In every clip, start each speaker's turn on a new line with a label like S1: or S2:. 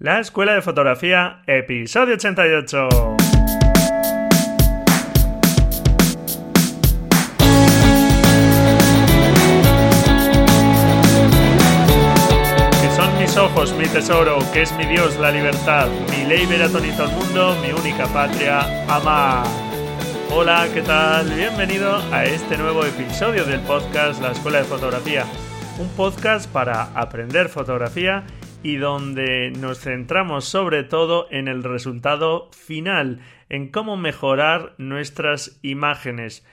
S1: La Escuela de Fotografía, episodio 88. Que son mis ojos, mi tesoro, que es mi Dios, la libertad, mi ley veratoniza el mundo, mi única patria, amar. Hola, ¿qué tal? Bienvenido a este nuevo episodio del podcast La Escuela de Fotografía. Un podcast para aprender fotografía y donde nos centramos sobre todo en el resultado final, en cómo mejorar nuestras imágenes.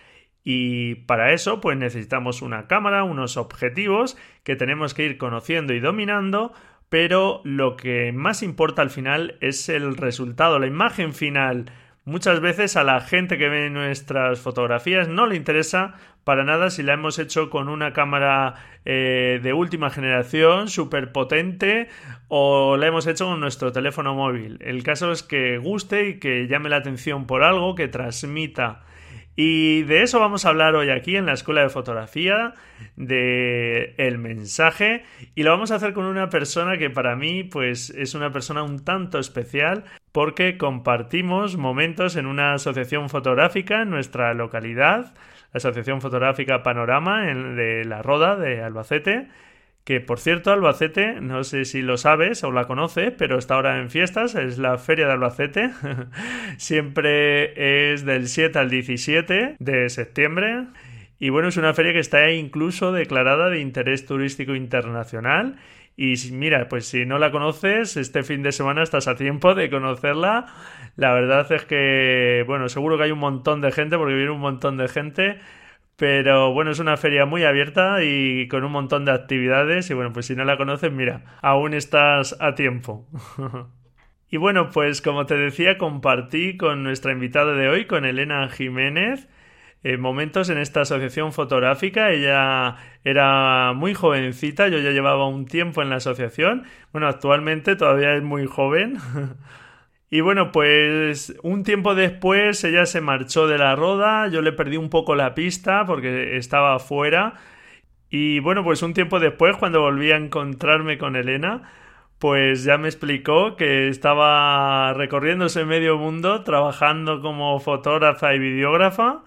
S1: Y para eso, pues necesitamos una cámara, unos objetivos que tenemos que ir conociendo y dominando, pero lo que más importa al final es el resultado, la imagen final. Muchas veces a la gente que ve nuestras fotografías no le interesa para nada si la hemos hecho con una cámara eh, de última generación, súper potente, o la hemos hecho con nuestro teléfono móvil. El caso es que guste y que llame la atención por algo, que transmita. Y de eso vamos a hablar hoy aquí en la Escuela de Fotografía, de el mensaje, y lo vamos a hacer con una persona que para mí pues es una persona un tanto especial porque compartimos momentos en una asociación fotográfica en nuestra localidad Asociación Fotográfica Panorama de La Roda de Albacete, que por cierto Albacete, no sé si lo sabes o la conoces, pero está ahora en fiestas, es la Feria de Albacete, siempre es del 7 al 17 de septiembre. Y bueno, es una feria que está incluso declarada de interés turístico internacional y mira, pues si no la conoces, este fin de semana estás a tiempo de conocerla. La verdad es que, bueno, seguro que hay un montón de gente, porque viene un montón de gente. Pero bueno, es una feria muy abierta y con un montón de actividades. Y bueno, pues si no la conoces, mira, aún estás a tiempo. y bueno, pues como te decía, compartí con nuestra invitada de hoy, con Elena Jiménez, eh, momentos en esta asociación fotográfica. Ella era muy jovencita, yo ya llevaba un tiempo en la asociación. Bueno, actualmente todavía es muy joven. y bueno, pues un tiempo después ella se marchó de la roda, yo le perdí un poco la pista porque estaba fuera. Y bueno, pues un tiempo después, cuando volví a encontrarme con Elena, pues ya me explicó que estaba recorriéndose medio mundo, trabajando como fotógrafa y videógrafa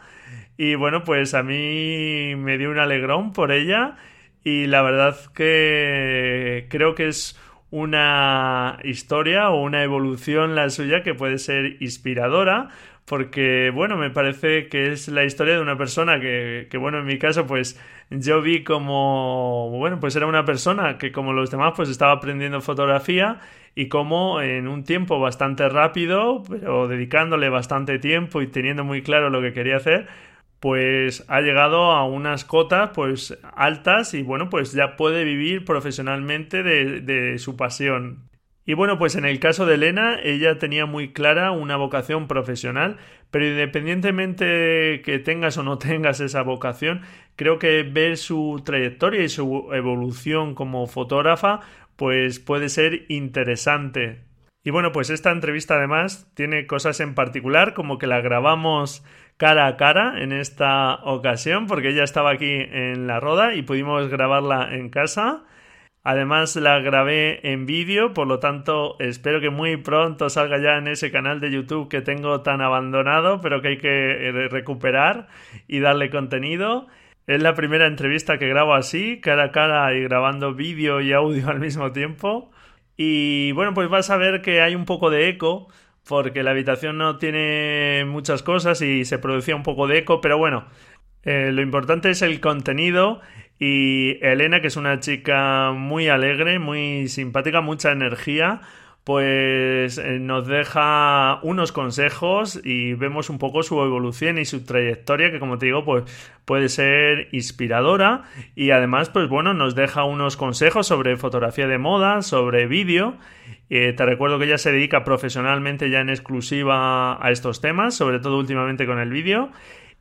S1: y bueno, pues a mí me dio un alegrón por ella y la verdad que creo que es una historia o una evolución la suya que puede ser inspiradora porque bueno, me parece que es la historia de una persona que, que, bueno, en mi caso pues yo vi como, bueno, pues era una persona que como los demás pues estaba aprendiendo fotografía y como en un tiempo bastante rápido, pero dedicándole bastante tiempo y teniendo muy claro lo que quería hacer, pues ha llegado a unas cotas pues altas y bueno pues ya puede vivir profesionalmente de, su pasión. Y bueno pues en el caso de Elena ella tenía muy clara una vocación profesional pero independientemente que tengas o no tengas esa vocación creo que ver su trayectoria y su evolución como fotógrafa pues puede ser interesante. Y bueno pues esta entrevista además tiene cosas en particular como que la grabamos cara a cara en esta ocasión porque ella estaba aquí en la roda y pudimos grabarla en casa. Además la grabé en vídeo, por lo tanto espero que muy pronto salga ya en ese canal de YouTube que tengo tan abandonado, pero que hay que eh, recuperar y darle contenido. Es la primera entrevista que grabo así, cara a cara y grabando vídeo y audio al mismo tiempo. Y bueno, pues vas a ver que hay un poco de eco, porque la habitación no tiene muchas cosas y se producía un poco de eco, pero bueno, eh, lo importante es el contenido y Elena, que es una chica muy alegre, muy simpática, mucha energía, pues eh, nos deja unos consejos y vemos un poco su evolución y su trayectoria que como te digo pues puede ser inspiradora y además pues bueno nos deja unos consejos sobre fotografía de moda, sobre vídeo. Eh, te recuerdo que ella se dedica profesionalmente ya en exclusiva a estos temas, sobre todo últimamente con el vídeo.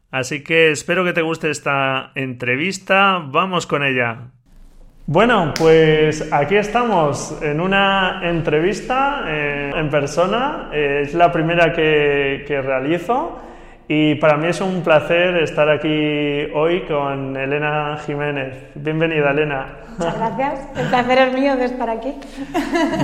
S1: Así que espero que te guste esta entrevista. Vamos con ella. Bueno, pues aquí estamos en una entrevista eh, en persona. Eh, es la primera que, realizo. Y para mí es un placer estar aquí hoy con Elena Jiménez. Bienvenida, Elena.
S2: Muchas gracias. El placer es mío de estar aquí.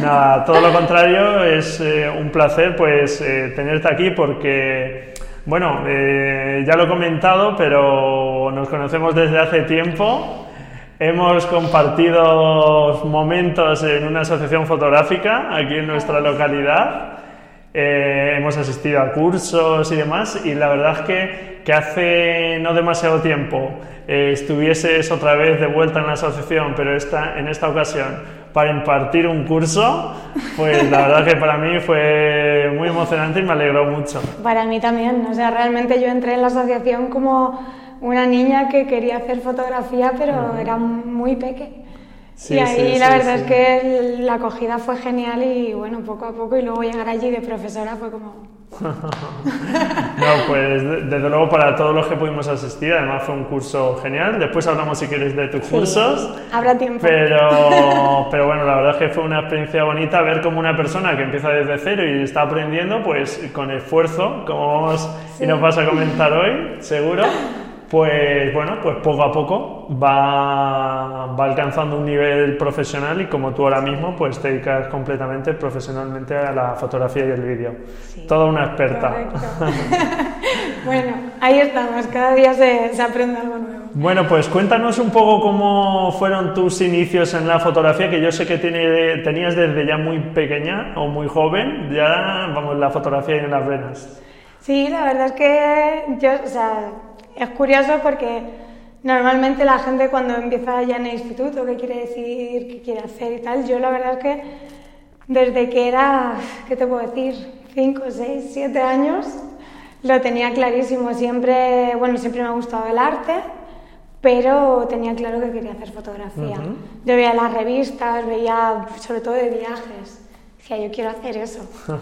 S1: Nada, todo lo contrario, es eh, un placer pues eh, tenerte aquí porque, bueno, eh, ya lo he comentado, pero nos conocemos desde hace tiempo. Hemos compartido momentos en una asociación fotográfica aquí en nuestra localidad. Eh, hemos asistido a cursos y demás y la verdad es que, que hace no demasiado tiempo eh, estuvieses otra vez de vuelta en la asociación, pero esta, en esta ocasión para impartir un curso, pues la verdad que para mí fue muy emocionante y me alegró mucho.
S2: Para mí también, o sea, realmente yo entré en la asociación como una niña que quería hacer fotografía, pero era muy pequeña y ahí la verdad es que la acogida fue genial y bueno, poco a poco y luego llegar allí de profesora fue como...
S1: no, pues desde luego para todos los que pudimos asistir, además fue un curso genial. Después hablamos si quieres de tus cursos.
S2: Habrá tiempo.
S1: Pero, pero bueno, la verdad es que fue una experiencia bonita ver cómo una persona que empieza desde cero y está aprendiendo, pues con esfuerzo, como vamos y nos vas a comentar hoy, seguro pues bueno, pues poco a poco va, va, alcanzando un nivel profesional y como tú ahora mismo pues te dedicas completamente profesionalmente a la fotografía y el vídeo. Toda una experta.
S2: bueno, ahí estamos, cada día se, se, aprende algo nuevo.
S1: Bueno, pues cuéntanos un poco cómo fueron tus inicios en la fotografía, que yo sé que tiene, tenías desde ya muy pequeña o muy joven, ya vamos, la fotografía y en las venas.
S2: Sí, la verdad es que yo, o sea, es curioso porque normalmente la gente cuando empieza ya en el instituto, qué quiere decir, qué quiere hacer y tal, yo la verdad es que desde que era, ¿qué te puedo decir? 5, 6, 7 años, lo tenía clarísimo. Siempre, bueno, siempre me ha gustado el arte, pero tenía claro que quería hacer fotografía. Yo veía las revistas, veía sobre todo de viajes. Decía, yo quiero hacer eso.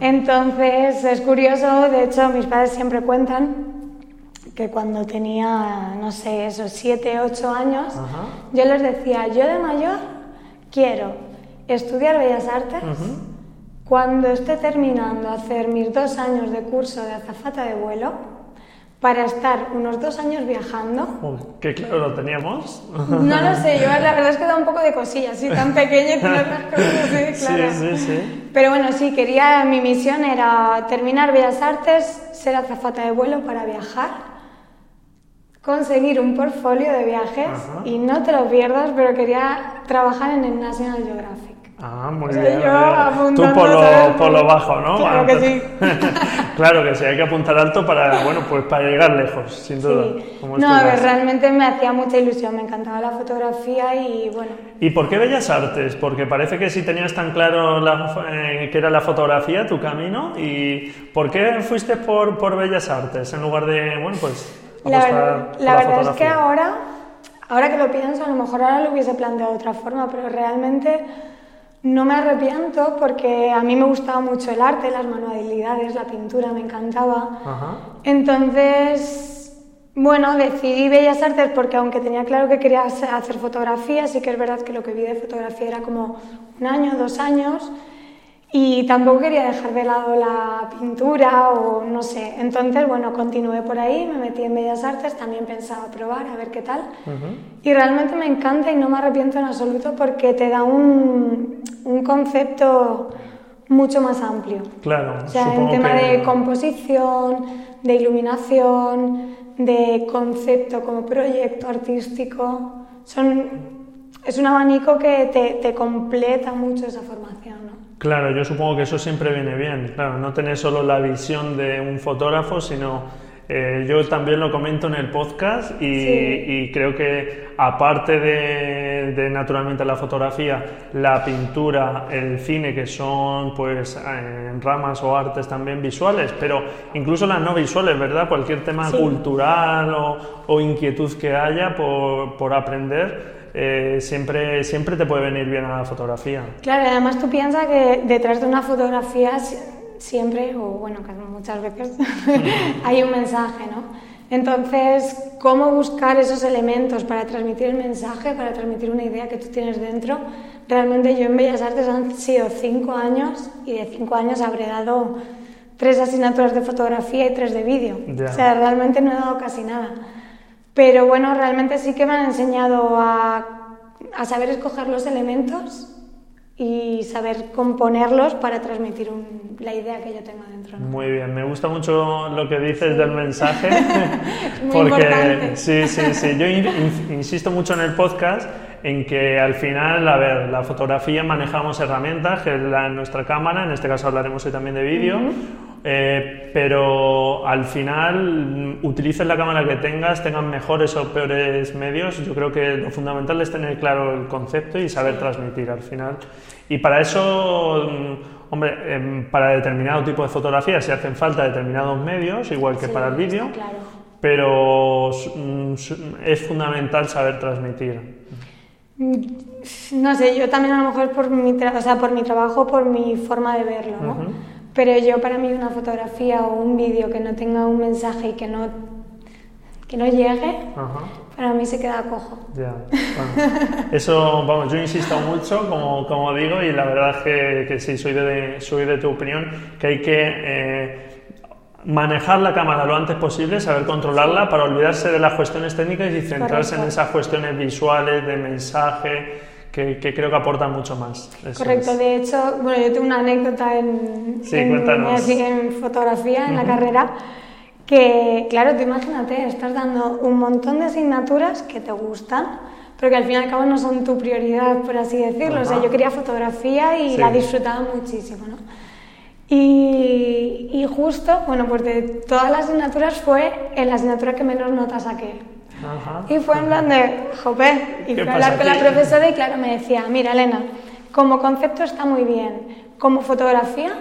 S2: Entonces, es curioso, de hecho, mis padres siempre cuentan que cuando tenía, no sé, esos siete, ocho años, yo les decía, yo de mayor quiero estudiar Bellas Artes, cuando esté terminando hacer mis dos años de curso de azafata de vuelo, para estar unos dos años viajando.
S1: que claro lo teníamos.
S2: No lo sé, yo la verdad es que da un poco de cosilla, así tan pequeña y las cosas claro.
S1: Sí, sí, sí.
S2: Pero bueno, sí, quería, mi misión era terminar Bellas Artes, ser azafata de vuelo para viajar conseguir un portfolio de viajes y no te lo pierdas, pero quería trabajar en el National Geographic.
S1: Ah, muy bien. Tú por lo, por lo, bajo, ¿no?
S2: Claro que sí.
S1: claro que sí, hay que apuntar alto para, bueno, pues para llegar lejos, sin duda.
S2: no, a ver, realmente me hacía mucha ilusión, me encantaba la fotografía y bueno.
S1: ¿Y por qué Bellas Artes? Porque parece que si tenías tan claro eh, que era la fotografía tu camino, ¿y por qué fuiste por, por Bellas Artes en lugar de, bueno, pues
S2: la, la verdad es que ahora, ahora que lo pienso, a lo mejor ahora lo hubiese planteado de otra forma, pero realmente no me arrepiento porque a mí me gustaba mucho el arte, las manualidades, la pintura, me encantaba. Entonces, bueno, decidí Bellas Artes porque aunque tenía claro que quería hacer fotografía, sí que es verdad que lo que vi de fotografía era como un año, dos años. Y tampoco quería dejar de lado la pintura o no sé. Entonces, bueno, continué por ahí, me metí en Bellas Artes, también pensaba probar, a ver qué tal. Y realmente me encanta y no me arrepiento en absoluto porque te da un, un concepto mucho más amplio.
S1: Claro.
S2: O sea, en tema de composición, de iluminación, de concepto como proyecto artístico, son, es un abanico que te, te completa mucho esa formación. ¿no?
S1: Claro, yo supongo que eso siempre viene bien, claro, no tener solo la visión de un fotógrafo, sino eh, yo también lo comento en el podcast y, creo que aparte de, naturalmente la fotografía, la pintura, el cine, que son pues en ramas o artes también visuales, pero incluso las no visuales, ¿verdad? Cualquier tema cultural o, inquietud que haya por, por aprender eh, siempre, siempre te puede venir bien a la fotografía.
S2: Claro, además tú piensas que detrás de una fotografía siempre, o bueno, muchas veces, hay un mensaje, ¿no? Entonces, ¿cómo buscar esos elementos para transmitir el mensaje, para transmitir una idea que tú tienes dentro? Realmente yo en Bellas Artes han sido cinco años y de cinco años habré dado tres asignaturas de fotografía y tres de vídeo. O sea, realmente no he dado casi nada. Pero bueno, realmente sí que me han enseñado a, a saber escoger los elementos y saber componerlos para transmitir un- la idea que yo tengo dentro. ¿no?
S1: Muy bien, me gusta mucho lo que dices del mensaje.
S2: muy importante.
S1: sí, sí, sí. Yo in- in- insisto mucho en el podcast en que al final, a ver, la fotografía manejamos herramientas, que es la, nuestra cámara, en este caso hablaremos hoy también de vídeo, eh, pero al final mm, utilices la cámara que tengas, tengas mejores o peores medios, yo creo que lo fundamental es tener claro el concepto y saber transmitir al final. Y para eso, mm, hombre, em, para determinado tipo de fotografía se hacen falta determinados medios, igual que
S2: Sí,
S1: para el vídeo,
S2: Claro.
S1: pero mm, es fundamental saber transmitir.
S2: No sé, yo también a lo mejor por mi, tra- o sea, por mi trabajo, por mi forma de verlo, ¿no?
S1: Ujú.
S2: Pero yo para mí una fotografía o un vídeo que no tenga un mensaje y que no, que no llegue,
S1: Ajá.
S2: para mí se queda cojo.
S1: Ya, bueno. Eso, vamos, yo insisto mucho, como, como digo, y la verdad es que, que sí, soy de, soy de tu opinión, que hay que eh, manejar la cámara lo antes posible, saber controlarla para olvidarse de las cuestiones técnicas y centrarse en
S2: Correcto.
S1: esas cuestiones visuales, de mensaje, que, que creo que aportan mucho más. Eso
S2: Correcto,
S1: es.
S2: de hecho, bueno, yo tengo una anécdota en,
S1: Sí,
S2: en, en fotografía, en la carrera, que, claro, tú imagínate, estás dando un montón de asignaturas que te gustan, pero que al fin y al cabo no son tu prioridad, por así decirlo. O sea, yo quería fotografía y
S1: Sí.
S2: la disfrutaba muchísimo, ¿no? Y, y justo, bueno, pues de todas las asignaturas fue en la asignatura que menos notas saqué.
S1: Ajá.
S2: Y fue en plan de, jope, y
S1: ¿Qué
S2: fui a hablar con la profesora y claro, me decía, mira Elena, como concepto está muy bien, como fotografía,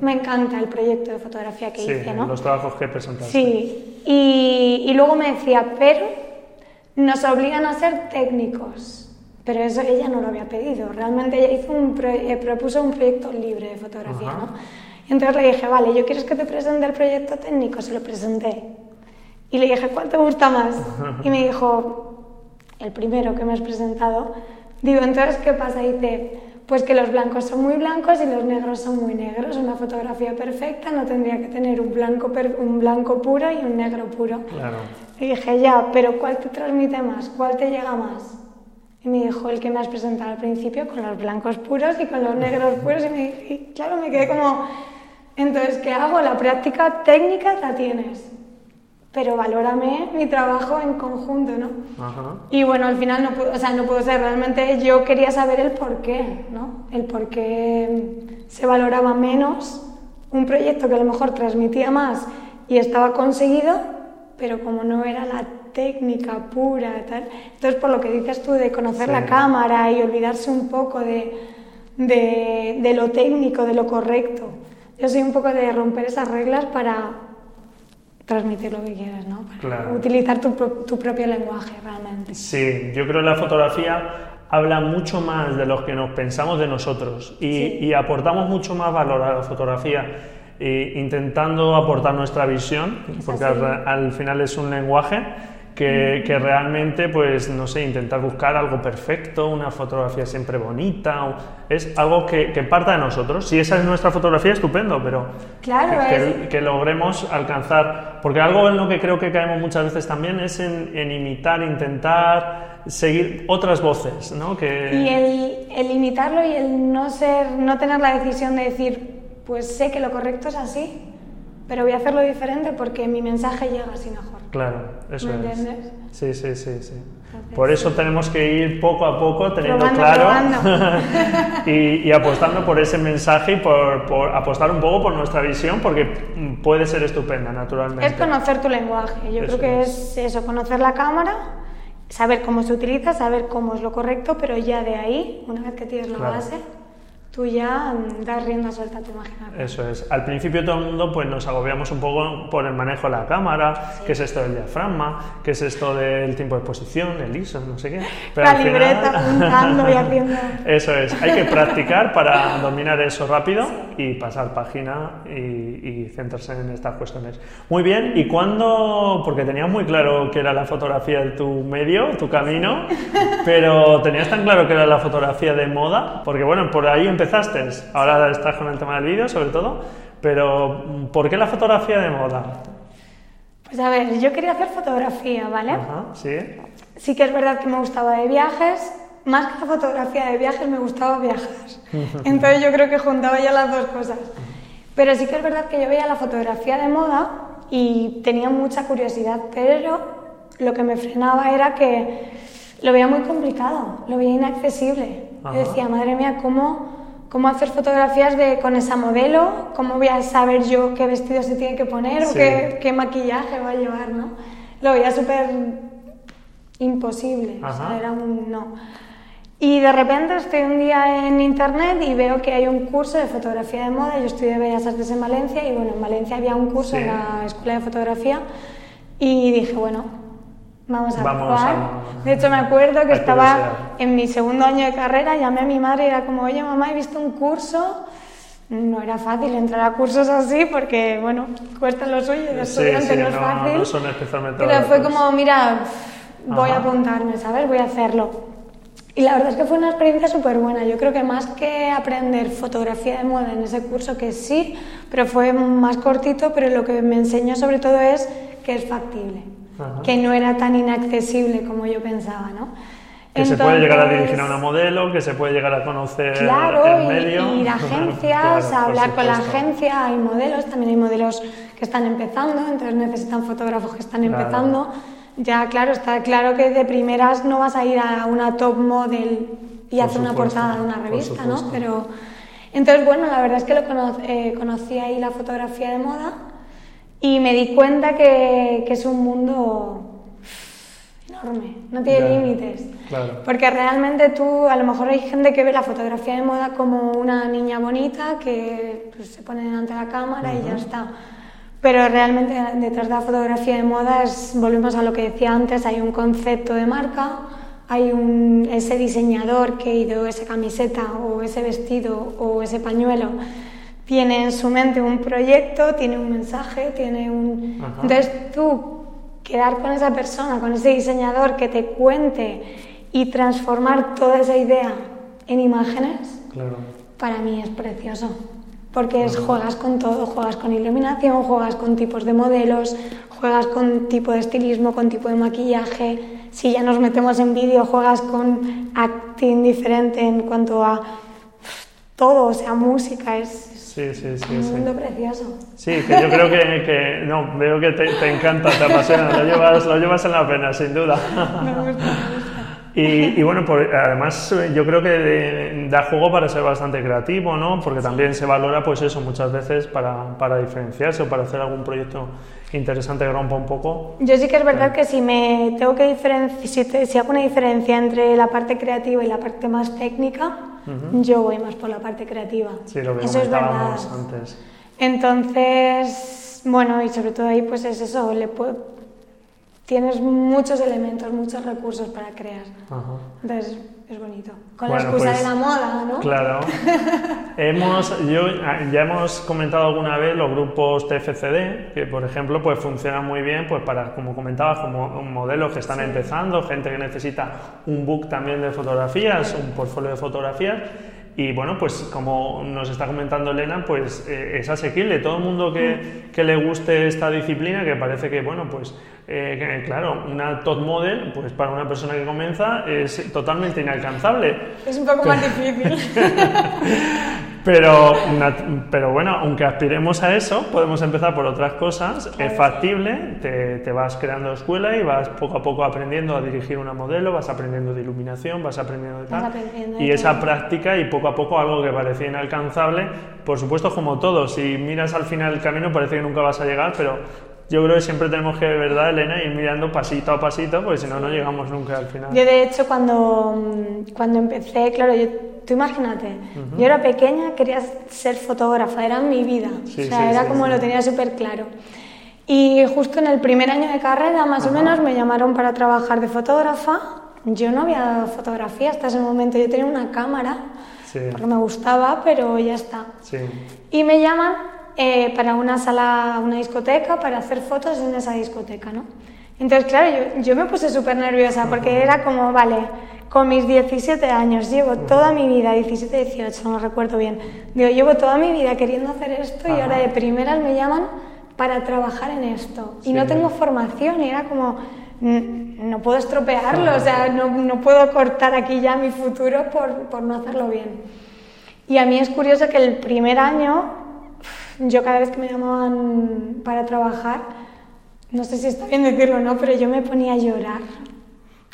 S2: me encanta el proyecto de fotografía que
S1: Sí,
S2: hice, ¿no?
S1: los trabajos que presentaste.
S2: Sí, y, y luego me decía, pero nos obligan a ser técnicos. Pero eso ella no lo había pedido. Realmente ella hizo un pro- eh, propuso un proyecto libre de fotografía,
S1: Ajá.
S2: ¿no? Y entonces le dije, vale, ¿yo quieres que te presente el proyecto técnico? Se lo presenté. Y le dije, ¿cuál te gusta más? Y me dijo, el primero que me has presentado. Digo, entonces, ¿qué pasa? Dice, pues que los blancos son muy blancos y los negros son muy negros. Una fotografía perfecta no tendría que tener un blanco, un blanco puro y un negro puro.
S1: Claro.
S2: Y dije, ya, pero ¿cuál te transmite más? ¿Cuál te llega más? Y me dijo el que me has presentado al principio con los blancos puros y con los negros puros. Y, me, y claro, me quedé como, entonces, ¿qué hago? La práctica técnica la tienes, pero valórame mi trabajo en conjunto, ¿no?
S1: Ajá.
S2: Y bueno, al final no pudo, o sea, no pudo ser. Realmente yo quería saber el por qué, ¿no? El por qué se valoraba menos un proyecto que a lo mejor transmitía más y estaba conseguido, pero como no era la técnica pura, tal. Entonces, por lo que dices tú de conocer
S1: Sí.
S2: la cámara y olvidarse un poco de, de, de lo técnico, de lo correcto. Yo soy un poco de romper esas reglas para transmitir lo que quieras, ¿no? Para
S1: Claro.
S2: utilizar tu, tu propio lenguaje realmente.
S1: Sí, yo creo que la fotografía habla mucho más de lo que nos pensamos de nosotros y,
S2: Sí.
S1: y aportamos mucho más valor a la fotografía eh, intentando aportar nuestra visión, porque al, al final es un lenguaje que, que realmente, pues, no sé, intentar buscar algo perfecto, una fotografía siempre bonita, o- es algo que, que parta de nosotros. Si esa es nuestra fotografía, estupendo, pero
S2: Claro,
S1: que,
S2: es-
S1: que- logremos alcanzar, porque algo en lo que creo que caemos muchas veces también es en, en imitar, intentar seguir otras voces, ¿no? Que,
S2: Y el, el imitarlo y el no ser, no tener la decisión de decir, pues sé que lo correcto es así, pero voy a hacerlo diferente porque mi mensaje llega así mejor.
S1: Claro, eso
S2: ¿Me
S1: es.
S2: entiendes?
S1: Sí, sí, sí, sí.
S2: Entonces,
S1: Por eso tenemos que ir poco a poco teniendo
S2: Probando,
S1: claro
S2: probando.
S1: y, y apostando por ese mensaje y por, por apostar un poco por nuestra visión, porque puede ser estupenda, naturalmente.
S2: Es conocer tu lenguaje. Yo
S1: Eso
S2: creo que
S1: es.
S2: es. eso, conocer la cámara, saber cómo se utiliza, saber cómo es lo correcto, pero ya de ahí, una vez que tienes la
S1: Claro.
S2: base, tú ya mm, das rienda suelta a tu imaginación.
S1: Eso es. Al principio todo el mundo pues nos agobiamos un poco por el manejo de la cámara, qué es esto del diafragma, qué es esto del tiempo de exposición, el ISO, no sé qué.
S2: la
S1: al final-
S2: libreta apuntando y haciendo...
S1: Eso es, hay que practicar para dominar eso rápido y pasar página y, y centrarse en estas cuestiones. Muy bien, ¿y cuándo? Porque tenías muy claro que era la fotografía de tu medio, tu camino, pero ¿tenías tan claro que era la fotografía de moda? Porque bueno, por ahí empezaste, ahora estás con el tema del vídeo sobre todo, Pero, ¿por qué la fotografía de moda?
S2: Pues a ver, yo quería hacer fotografía, ¿vale?
S1: Ajá, sí.
S2: Sí que es verdad que me gustaba de viajes, más que la fotografía de viajes me gustaba viajar. Entonces yo creo que juntaba ya las dos cosas. Pero sí que es verdad que yo veía la fotografía de moda y tenía mucha curiosidad, pero lo que me frenaba era que lo veía muy complicado, lo veía inaccesible. Yo decía, madre mía, ¿cómo, ¿cómo hacer fotografías de, con esa modelo? ¿Cómo voy a saber yo qué vestido se tiene que poner o qué, qué, maquillaje va a llevar? ¿no? Lo veía súper imposible, o sea, era un no. Y de repente estoy un día en internet y veo que hay un curso de fotografía de moda. Yo estudié Bellas Artes en Valencia y bueno, en Valencia había un curso en la escuela de fotografía y dije, bueno, vamos a probar. De hecho, me acuerdo que estaba en mi segundo año de carrera, llamé a mi madre y era como, oye mamá, he visto un curso. No era fácil entrar a cursos así porque, bueno, cuesta lo suyo, de estudiante no, es fácil.
S1: No son especialmente
S2: Pero fue como, mira, voy a apuntarme, ¿sabes? Voy a hacerlo. Y la verdad es que fue una experiencia súper buena. Yo creo que más que aprender fotografía de moda en ese curso, que sí, pero fue más cortito, pero lo que me enseñó sobre todo es que es factible, que no era tan inaccesible como yo pensaba, ¿no?
S1: Que se puede llegar a dirigir a una modelo, que se puede llegar a conocer
S2: claro,
S1: el medio.
S2: Y, ir a agencias, a hablar con la agencia, hay modelos, también hay modelos que están empezando, entonces necesitan fotógrafos que están empezando. Ya, claro, está claro que de primeras no vas a ir a una top model y hacer una portada de una revista, ¿no? Pero entonces, bueno, la verdad es que lo eh, conocí ahí la fotografía de moda y me di cuenta que, que es un mundo enorme, no tiene límites.
S1: Claro.
S2: Porque realmente tú, a lo mejor hay gente que ve la fotografía de moda como una niña bonita que pues, se pone delante de la cámara y ya está. Pero realmente detrás de la fotografía de moda es, volvemos a lo que decía antes, hay un concepto de marca, hay un, ese diseñador que ideó esa camiseta o ese vestido o ese pañuelo, tiene en su mente un proyecto, tiene un mensaje, tiene un... Entonces tú quedar con esa persona, con ese diseñador que te cuente y transformar toda esa idea en imágenes,
S1: claro.
S2: para mí es precioso porque es, juegas con todo, juegas con iluminación, juegas con tipos de modelos, juegas con tipo de estilismo, con tipo de maquillaje. Si ya nos metemos en vídeo, juegas con acting diferente en cuanto a todo, o sea, música, es,
S1: Sí, sí, sí,
S2: un mundo precioso.
S1: Sí, que yo creo que, que no, veo que te, te, encanta, te apasiona, lo llevas, lo llevas en la pena, sin duda.
S2: Me gusta, me gusta.
S1: Y, bueno, pues, además yo creo que da juego para ser bastante creativo, ¿no? Porque también se valora, pues eso, muchas veces para, para diferenciarse o para hacer algún proyecto interesante que rompa un poco.
S2: Yo sí que es verdad que si me tengo que diferenciar, si, hago una diferencia entre la parte creativa y la parte más técnica, yo voy más por la parte creativa.
S1: Sí, lo que
S2: eso es verdad.
S1: antes.
S2: Entonces, bueno, y sobre todo ahí pues es eso, le puedo tienes muchos elementos, muchos recursos para crear. Entonces, es bonito. Con la excusa
S1: pues,
S2: de la moda, ¿no?
S1: Claro. hemos, yo, ya hemos comentado alguna vez los grupos TFCD, que por ejemplo pues funcionan muy bien pues para, como comentabas, como modelos que están empezando, gente que necesita un book también de fotografías, un portfolio de fotografías. Y bueno, pues como nos está comentando Elena, pues eh, es asequible. Todo el mundo que, que, le guste esta disciplina, que parece que, bueno, pues eh, claro, una top model, pues para una persona que comienza es totalmente inalcanzable.
S2: Es un poco más difícil.
S1: pero, pero bueno, aunque aspiremos a eso, podemos empezar por otras cosas. Es factible, te, te, vas creando escuela y vas poco a poco aprendiendo a dirigir una modelo, vas aprendiendo de iluminación, vas aprendiendo de tal. y esa práctica y poco a poco algo que parecía inalcanzable, por supuesto como todo, si miras al final del camino parece que nunca vas a llegar, pero yo creo que siempre tenemos que, de verdad, Elena, ir mirando pasito a pasito, porque si no, no llegamos nunca al final.
S2: Yo, de hecho, cuando, cuando empecé, claro, yo, tú imagínate, yo era pequeña, quería ser fotógrafa, era mi vida, o sea, era como lo tenía súper claro. Y justo en el primer año de carrera, más o menos, me llamaron para trabajar de fotógrafa. Yo no había fotografía hasta ese momento, yo tenía una cámara, porque me gustaba, pero ya está. Y me llaman eh, para una sala, una discoteca, para hacer fotos en esa discoteca, ¿no? Entonces, claro, yo, yo me puse súper nerviosa porque era como, vale, con mis 17 años, llevo toda mi vida, 17, 18, no recuerdo bien, digo, llevo toda mi vida queriendo hacer esto y ahora de primeras me llaman para trabajar en esto. Y no tengo formación y era como, no puedo estropearlo, o sea, no, no, puedo cortar aquí ya mi futuro por, por no hacerlo bien. Y a mí es curioso que el primer año, yo cada vez que me llamaban para trabajar, no sé si está bien decirlo o no, pero yo me ponía a llorar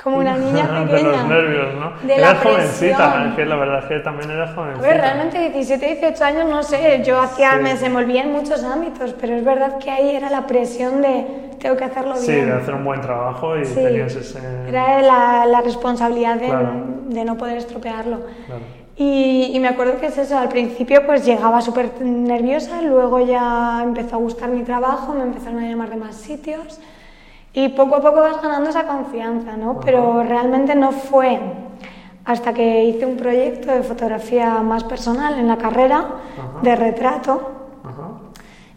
S2: como una niña pequeña.
S1: de los nervios, ¿no?
S2: De
S1: eras jovencita, es que la verdad es que también eras jovencita.
S2: A ver, realmente 17, 18 años, no sé, yo hacía, me desenvolvía en muchos ámbitos, pero es verdad que ahí era la presión de tengo que hacerlo bien.
S1: Sí, de hacer un buen trabajo y tenías ese...
S2: Era la, la responsabilidad de, de, no poder estropearlo. Claro. Y, y, me acuerdo que es eso, al principio pues llegaba súper nerviosa, luego ya empezó a gustar mi trabajo, me empezaron a llamar de más sitios y poco a poco vas ganando esa confianza, ¿no? Pero realmente no fue hasta que hice un proyecto de fotografía más personal en la carrera, de retrato,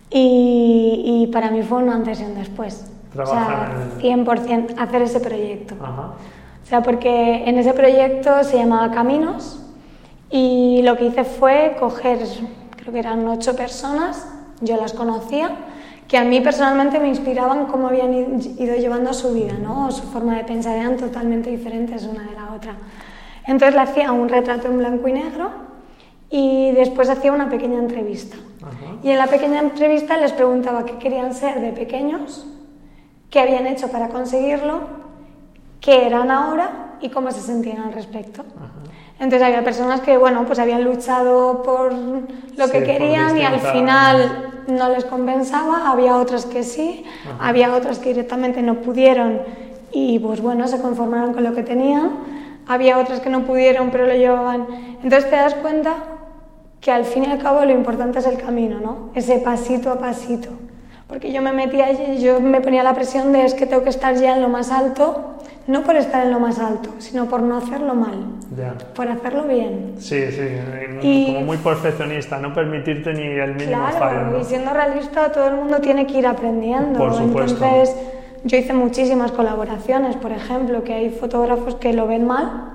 S2: y, y, para mí fue una antes y un después. o sea, 100% hacer ese proyecto. O sea, porque en ese proyecto se llamaba Caminos y lo que hice fue coger, creo que eran ocho personas, yo las conocía, que a mí personalmente me inspiraban cómo habían ido llevando su vida, ¿no? su forma de pensar eran totalmente diferentes una de la otra. Entonces le hacía un retrato en blanco y negro y después hacía una pequeña entrevista. Y en la pequeña entrevista les preguntaba qué querían ser de pequeños, qué habían hecho para conseguirlo, qué eran ahora y cómo se sentían al respecto. Entonces había personas que, bueno, pues habían luchado por lo que querían y al final no les compensaba, había otras que sí, había otras que directamente no pudieron y pues bueno, se conformaron con lo que tenían, había otras que no pudieron pero lo llevaban. Entonces te das cuenta que al fin y al cabo lo importante es el camino, ¿no? Ese pasito a pasito. Porque yo me metía y yo me ponía la presión de es que tengo que estar ya en lo más alto no por estar en lo más alto, sino por no hacerlo mal, por hacerlo bien.
S1: Sí, sí, como muy perfeccionista, no permitirte ni el mínimo
S2: claro,
S1: fallo.
S2: y siendo realista, todo el mundo tiene que ir aprendiendo. Por supuesto. Entonces, yo hice muchísimas colaboraciones, por ejemplo, que hay fotógrafos que lo ven mal,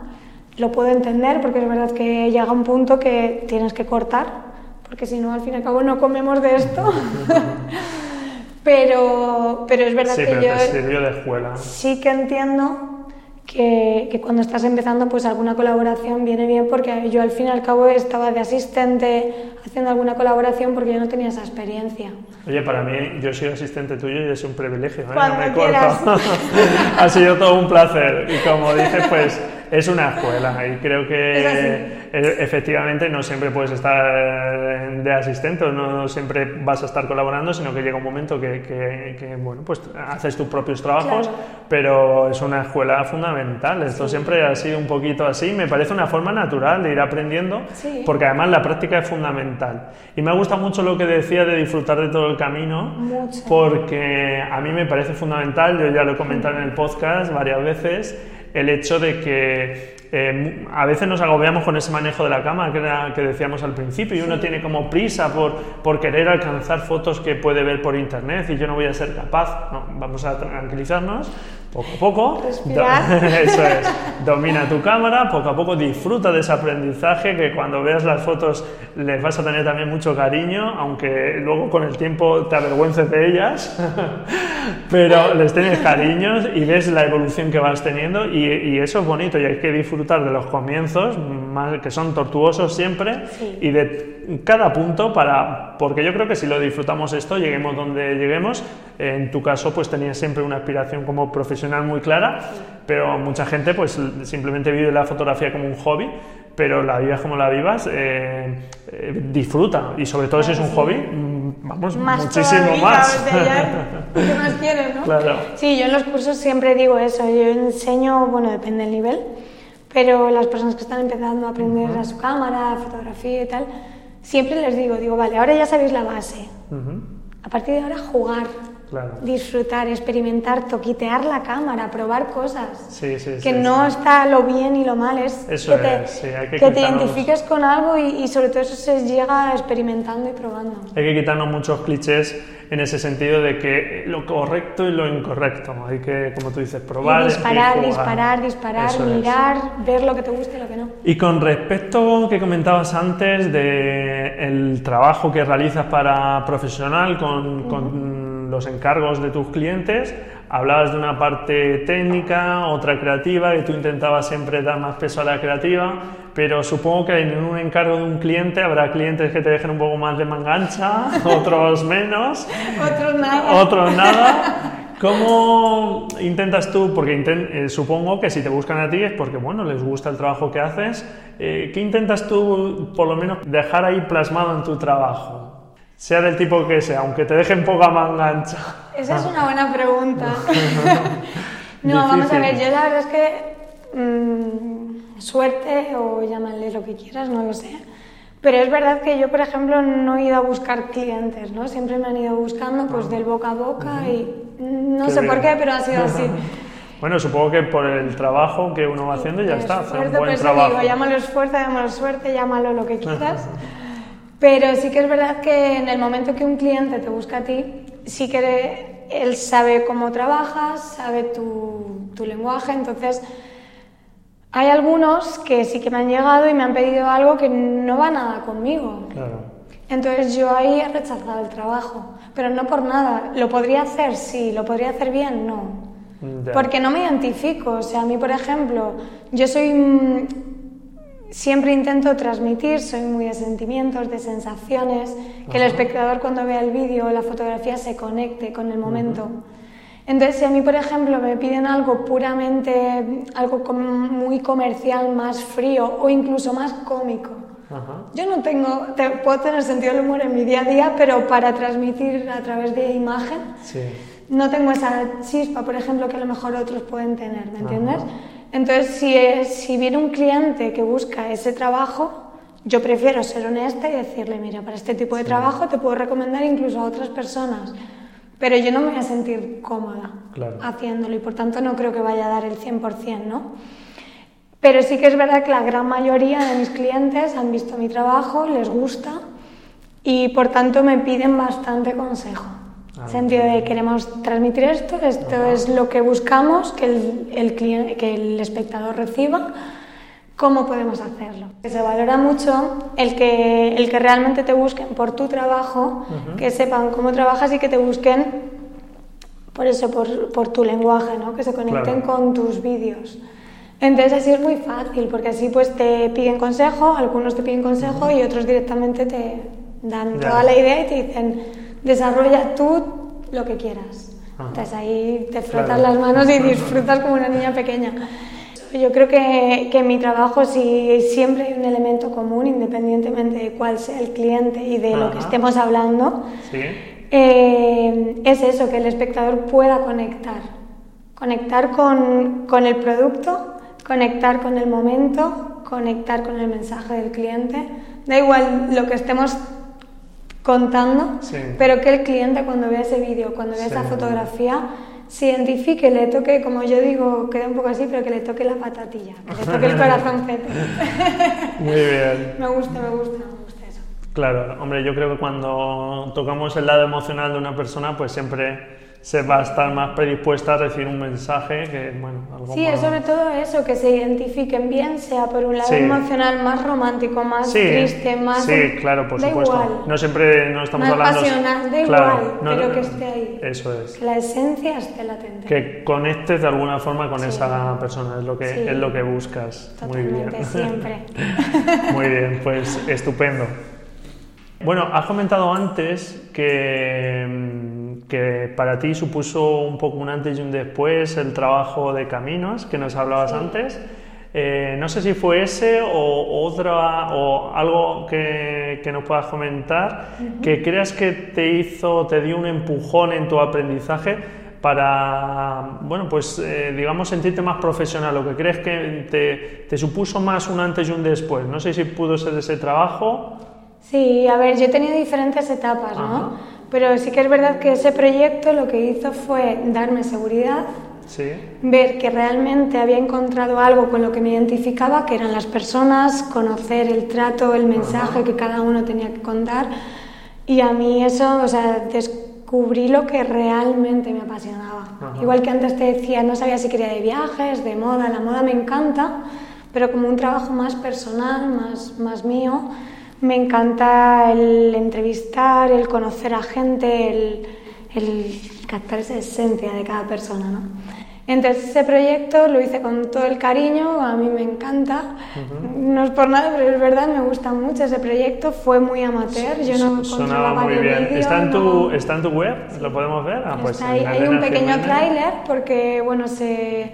S2: lo puedo entender, porque es verdad que llega un punto que tienes que cortar, porque si no, al fin y al cabo, no comemos de esto. Pero, pero es verdad
S1: que
S2: yo
S1: de escuela.
S2: sí que entiendo que, que, cuando estás empezando pues alguna colaboración viene bien porque yo al fin y al cabo estaba de asistente haciendo alguna colaboración porque yo no tenía esa experiencia.
S1: Oye, para mí yo soy asistente tuyo y es un privilegio, ¿eh? No me
S2: quieras.
S1: ha sido todo un placer y como dices pues es una escuela y creo que efectivamente no siempre puedes estar de asistente o no siempre vas a estar colaborando, sino que llega un momento que, que, bueno, pues haces tus propios trabajos, pero es una escuela fundamental. Esto siempre ha sido un poquito así, me parece una forma natural de ir aprendiendo, porque además la práctica es fundamental. Y me ha gustado mucho lo que decía de disfrutar de todo el camino, porque a mí me parece fundamental, yo ya lo he comentado en el podcast varias veces, el hecho de que eh, a veces nos agobiamos con ese manejo de la cámara que, era, que decíamos al principio y uno tiene como prisa por, por, querer alcanzar fotos que puede ver por internet y yo no voy a ser capaz. No, vamos a tranquilizarnos poco a poco. Eso es. Domina tu cámara, poco a poco disfruta de ese aprendizaje que cuando veas las fotos les vas a tener también mucho cariño, aunque luego con el tiempo te avergüences de ellas, pero les tienes cariños y ves la evolución que vas teniendo y, y eso es bonito y hay que disfrutar de los comienzos, que son tortuosos siempre, y de cada punto para, porque yo creo que si lo disfrutamos esto, lleguemos donde lleguemos. En tu caso, pues tenías siempre una aspiración como profesional muy clara, pero mucha gente pues simplemente vive la fotografía como un hobby, pero la vivas como la vivas, eh, eh, disfruta, y sobre todo si es un hobby, mm, vamos, muchísimo más.
S2: ¿Qué más quieres, no?
S1: Claro.
S2: Sí, yo en los cursos siempre digo eso, yo enseño, bueno, depende del nivel, pero las personas que están empezando a aprender a su cámara, fotografía y tal, siempre les digo, digo, vale, ahora ya sabéis la base. A partir de ahora jugar.
S1: Claro.
S2: disfrutar, experimentar, toquitear la cámara, probar cosas.
S1: Sí, sí,
S2: que
S1: sí,
S2: no está lo bien y lo mal, es
S1: Eso
S2: que te,
S1: es, sí, hay que
S2: te identifiques con algo y, y sobre todo eso se llega experimentando y probando.
S1: Hay que quitarnos muchos clichés en ese sentido de que lo correcto y lo incorrecto. Hay que, como tú dices, probar.
S2: Y disparar,
S1: jugar.
S2: disparar, disparar,
S1: Eso es.
S2: mirar, ver lo que te gusta y lo que no.
S1: Y con respecto que comentabas antes de el trabajo que realizas para profesional con, con los encargos de tus clientes, hablabas de una parte técnica, otra creativa, que tú intentabas siempre dar más peso a la creativa, pero supongo que en un encargo de un cliente habrá clientes que te dejen un poco más de manga ancha, otros menos,
S2: Otros nada.
S1: otros nada. ¿Cómo intentas tú? Porque eh, supongo que si te buscan a ti es porque bueno, les gusta el trabajo que haces. Eh, ¿Qué intentas tú, por lo menos, dejar ahí plasmado en tu trabajo? Sea del tipo que sea, aunque te dejen poca manga ancha.
S2: Esa es una buena pregunta. no, vamos a ver, yo la verdad es que mm, suerte o llámale lo que quieras, no lo sé. Pero es verdad que yo, por ejemplo, no he ido a buscar clientes, ¿no? Siempre me han ido buscando pues del boca a boca y no
S1: Qué
S2: sé por qué, pero ha sido así.
S1: Bueno, supongo que por el trabajo que uno va haciendo ya está, hace un buen
S2: pues,
S1: trabajo.
S2: Digo, llámalo esfuerzo, llámalo suerte, llámalo lo que quieras. Pero sí que es verdad que en el momento que un cliente te busca a ti, sí que él sabe cómo trabajas, sabe tu, tu lenguaje, entonces hay algunos que sí que me han llegado y me han pedido algo que no va nada conmigo.
S1: Claro.
S2: Entonces yo ahí he rechazado el trabajo, pero no por nada. ¿Lo podría hacer? Sí. ¿Lo podría hacer bien? No. Porque no me identifico. O sea, a mí, por ejemplo, yo soy. Siempre intento transmitir, soy muy de sentimientos, de sensaciones, que el espectador cuando vea el vídeo o la fotografía se conecte con el momento. Entonces, si a mí, por ejemplo, me piden algo puramente, algo com- muy comercial, más frío o incluso más cómico,
S1: Ajá.
S2: yo no tengo, te- puedo tener sentido del humor en mi día a día, pero para transmitir a través de imagen,
S1: Sí.
S2: no tengo esa chispa, por ejemplo, que a lo mejor otros pueden tener, ¿me entiendes? Entonces, si, es- si viene un cliente que busca ese trabajo, yo prefiero ser honesta y decirle, mira, para este tipo de trabajo te puedo recomendar incluso a otras personas, pero yo no me voy a sentir cómoda
S1: Claro.
S2: haciéndolo y por tanto no creo que vaya a dar el 100%, ¿no? Pero sí que es verdad que la gran mayoría de mis clientes han visto mi trabajo, les gusta y por tanto me piden bastante consejo. El sentido de queremos transmitir esto, esto es lo que buscamos que el, el cliente, que el espectador reciba, ¿cómo podemos hacerlo? Se valora mucho el que, el que realmente te busquen por tu trabajo, que sepan cómo trabajas y que te busquen por eso, por, por tu lenguaje, ¿no? que se conecten
S1: Claro.
S2: con tus vídeos. Entonces así es muy fácil, porque así pues te piden consejo, algunos te piden consejo y otros directamente te dan toda la idea y te dicen, desarrolla tú lo que quieras.
S1: Ajá.
S2: Entonces ahí te frotas
S1: Claro.
S2: las manos y disfrutas como una niña pequeña. Yo creo que, que en mi trabajo sí siempre hay un elemento común, independientemente de cuál sea el cliente y de lo que estemos hablando.
S1: Sí.
S2: Eh, es eso, que el espectador pueda conectar. Conectar con, con el producto, conectar con el momento, conectar con el mensaje del cliente. Da igual lo que estemos contando,
S1: Sí.
S2: pero que el cliente cuando vea ese vídeo, cuando vea
S1: Sí.
S2: esa fotografía, se identifique, le toque, como yo digo, queda un poco así, pero que le toque la patatilla, que le toque el corazoncete.
S1: Muy bien.
S2: me gusta, me gusta, me gusta eso.
S1: Claro, hombre, yo creo que cuando tocamos el lado emocional de una persona, pues siempre se va a estar más predispuesta a recibir un mensaje que, bueno, algo
S2: Sí,
S1: más...
S2: es sobre todo eso, que se identifiquen bien, sea por un lado
S1: Sí.
S2: emocional más romántico, más
S1: Sí,
S2: triste, más...
S1: sí, claro, por
S2: da
S1: supuesto.
S2: Igual.
S1: No siempre no estamos
S2: Más
S1: hablando...
S2: pasional, da
S1: Claro,
S2: igual,
S1: no-
S2: pero que esté ahí.
S1: Eso es.
S2: Que la esencia esté latente.
S1: Que conectes de alguna forma con
S2: Sí.
S1: esa persona, es lo que, es lo que buscas. Muy bien.
S2: Totalmente, siempre.
S1: Muy bien, pues estupendo. Bueno, has comentado antes que, mm, que para ti supuso un poco un antes y un después el trabajo de caminos que nos hablabas antes. Eh, no sé si fue ese o otra o algo que, que nos puedas comentar que creas que te hizo, te dio un empujón en tu aprendizaje para, bueno, pues eh, digamos sentirte más profesional, lo que crees que te, te supuso más un antes y un después. No sé si pudo ser ese trabajo.
S2: Sí, a ver, yo he tenido diferentes etapas,
S1: Ajá.
S2: Pero sí que es verdad que ese proyecto lo que hizo fue darme seguridad,
S1: Sí.
S2: ver que realmente había encontrado algo con lo que me identificaba, que eran las personas, conocer el trato, el mensaje que cada uno tenía que contar. Y a mí eso, o sea, descubrí lo que realmente me apasionaba. Igual que antes te decía, no sabía si quería de viajes, de moda, la moda me encanta, pero como un trabajo más personal, más, más mío, me encanta el entrevistar, el conocer a gente, el, el captar esa esencia de cada persona. ¿no? Entonces ese proyecto lo hice con todo el cariño, a mí me encanta, no es por nada, pero es verdad, me gusta mucho ese proyecto, fue muy amateur, yo no
S1: Sonaba muy bien.
S2: vídeo,
S1: ¿Está en, tu,
S2: no-
S1: ¿Está en tu web? ¿Lo podemos ver? Ah, pues
S2: Está ahí- hay un pequeño tráiler porque, bueno, se,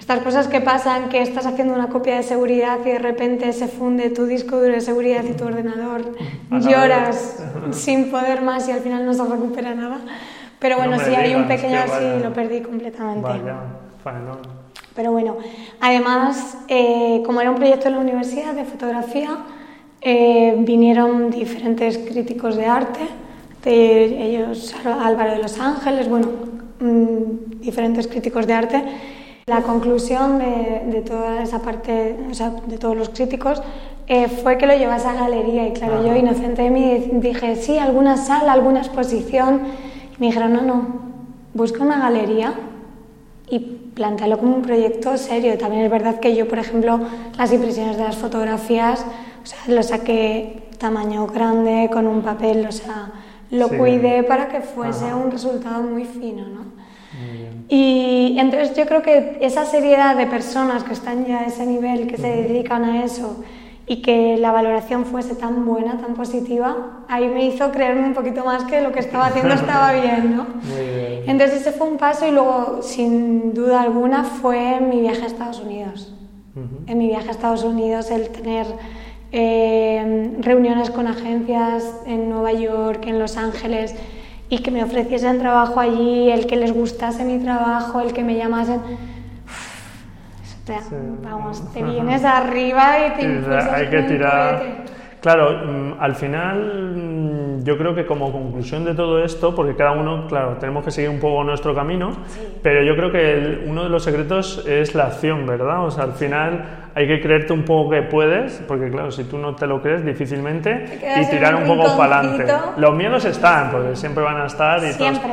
S2: estas cosas que pasan, que estás haciendo una copia de seguridad y de repente se funde tu disco duro de seguridad y tu ordenador, lloras sin poder más y al final no se recupera nada. Pero bueno,
S1: No
S2: sí, hay un pequeño,
S1: vaya.
S2: sí, lo perdí completamente.
S1: Vaya.
S2: Pero bueno, además, eh, como era un proyecto en la universidad de fotografía, eh, vinieron diferentes críticos de arte, de ellos Álvaro de los Ángeles, bueno, mm, diferentes críticos de arte. La conclusión de, de toda esa parte, o sea, de todos los críticos, eh, fue que lo llevase a galería y claro, yo inocente de mí dije, sí, alguna sala, alguna exposición, y me dijeron, no, no, busca una galería y plantearlo como un proyecto serio. También es verdad que yo, por ejemplo, las impresiones de las fotografías, o sea, lo saqué tamaño grande, con un papel, o sea, lo
S1: Sí.
S2: cuidé para que fuese un resultado muy fino, ¿no? Y entonces yo creo que esa seriedad de personas que están ya a ese nivel, que se dedican a eso y que la valoración fuese tan buena, tan positiva, ahí me hizo creerme un poquito más que lo que estaba haciendo estaba bien, ¿no?
S1: Muy bien.
S2: Entonces ese fue un paso y luego, sin duda alguna, fue mi viaje a Estados Unidos. En mi viaje a Estados Unidos el tener eh, reuniones con agencias en Nueva York, en Los Ángeles, y que me ofreciesen trabajo allí, el que les gustase mi trabajo, el que me llamasen... Uf, Vamos, te vienes arriba y te impulsas
S1: hay que tirar. Claro, mm, al final mm, yo creo que como conclusión de todo esto, porque cada uno, claro, tenemos que seguir un poco nuestro camino, pero yo creo que el- uno de los secretos es la acción, ¿verdad? O sea, al final hay que creerte un poco que puedes, porque claro, si tú no te lo crees difícilmente, y tirar
S2: un
S1: un poco para adelante. Los miedos están, porque siempre van a estar y todos-
S2: Siempre.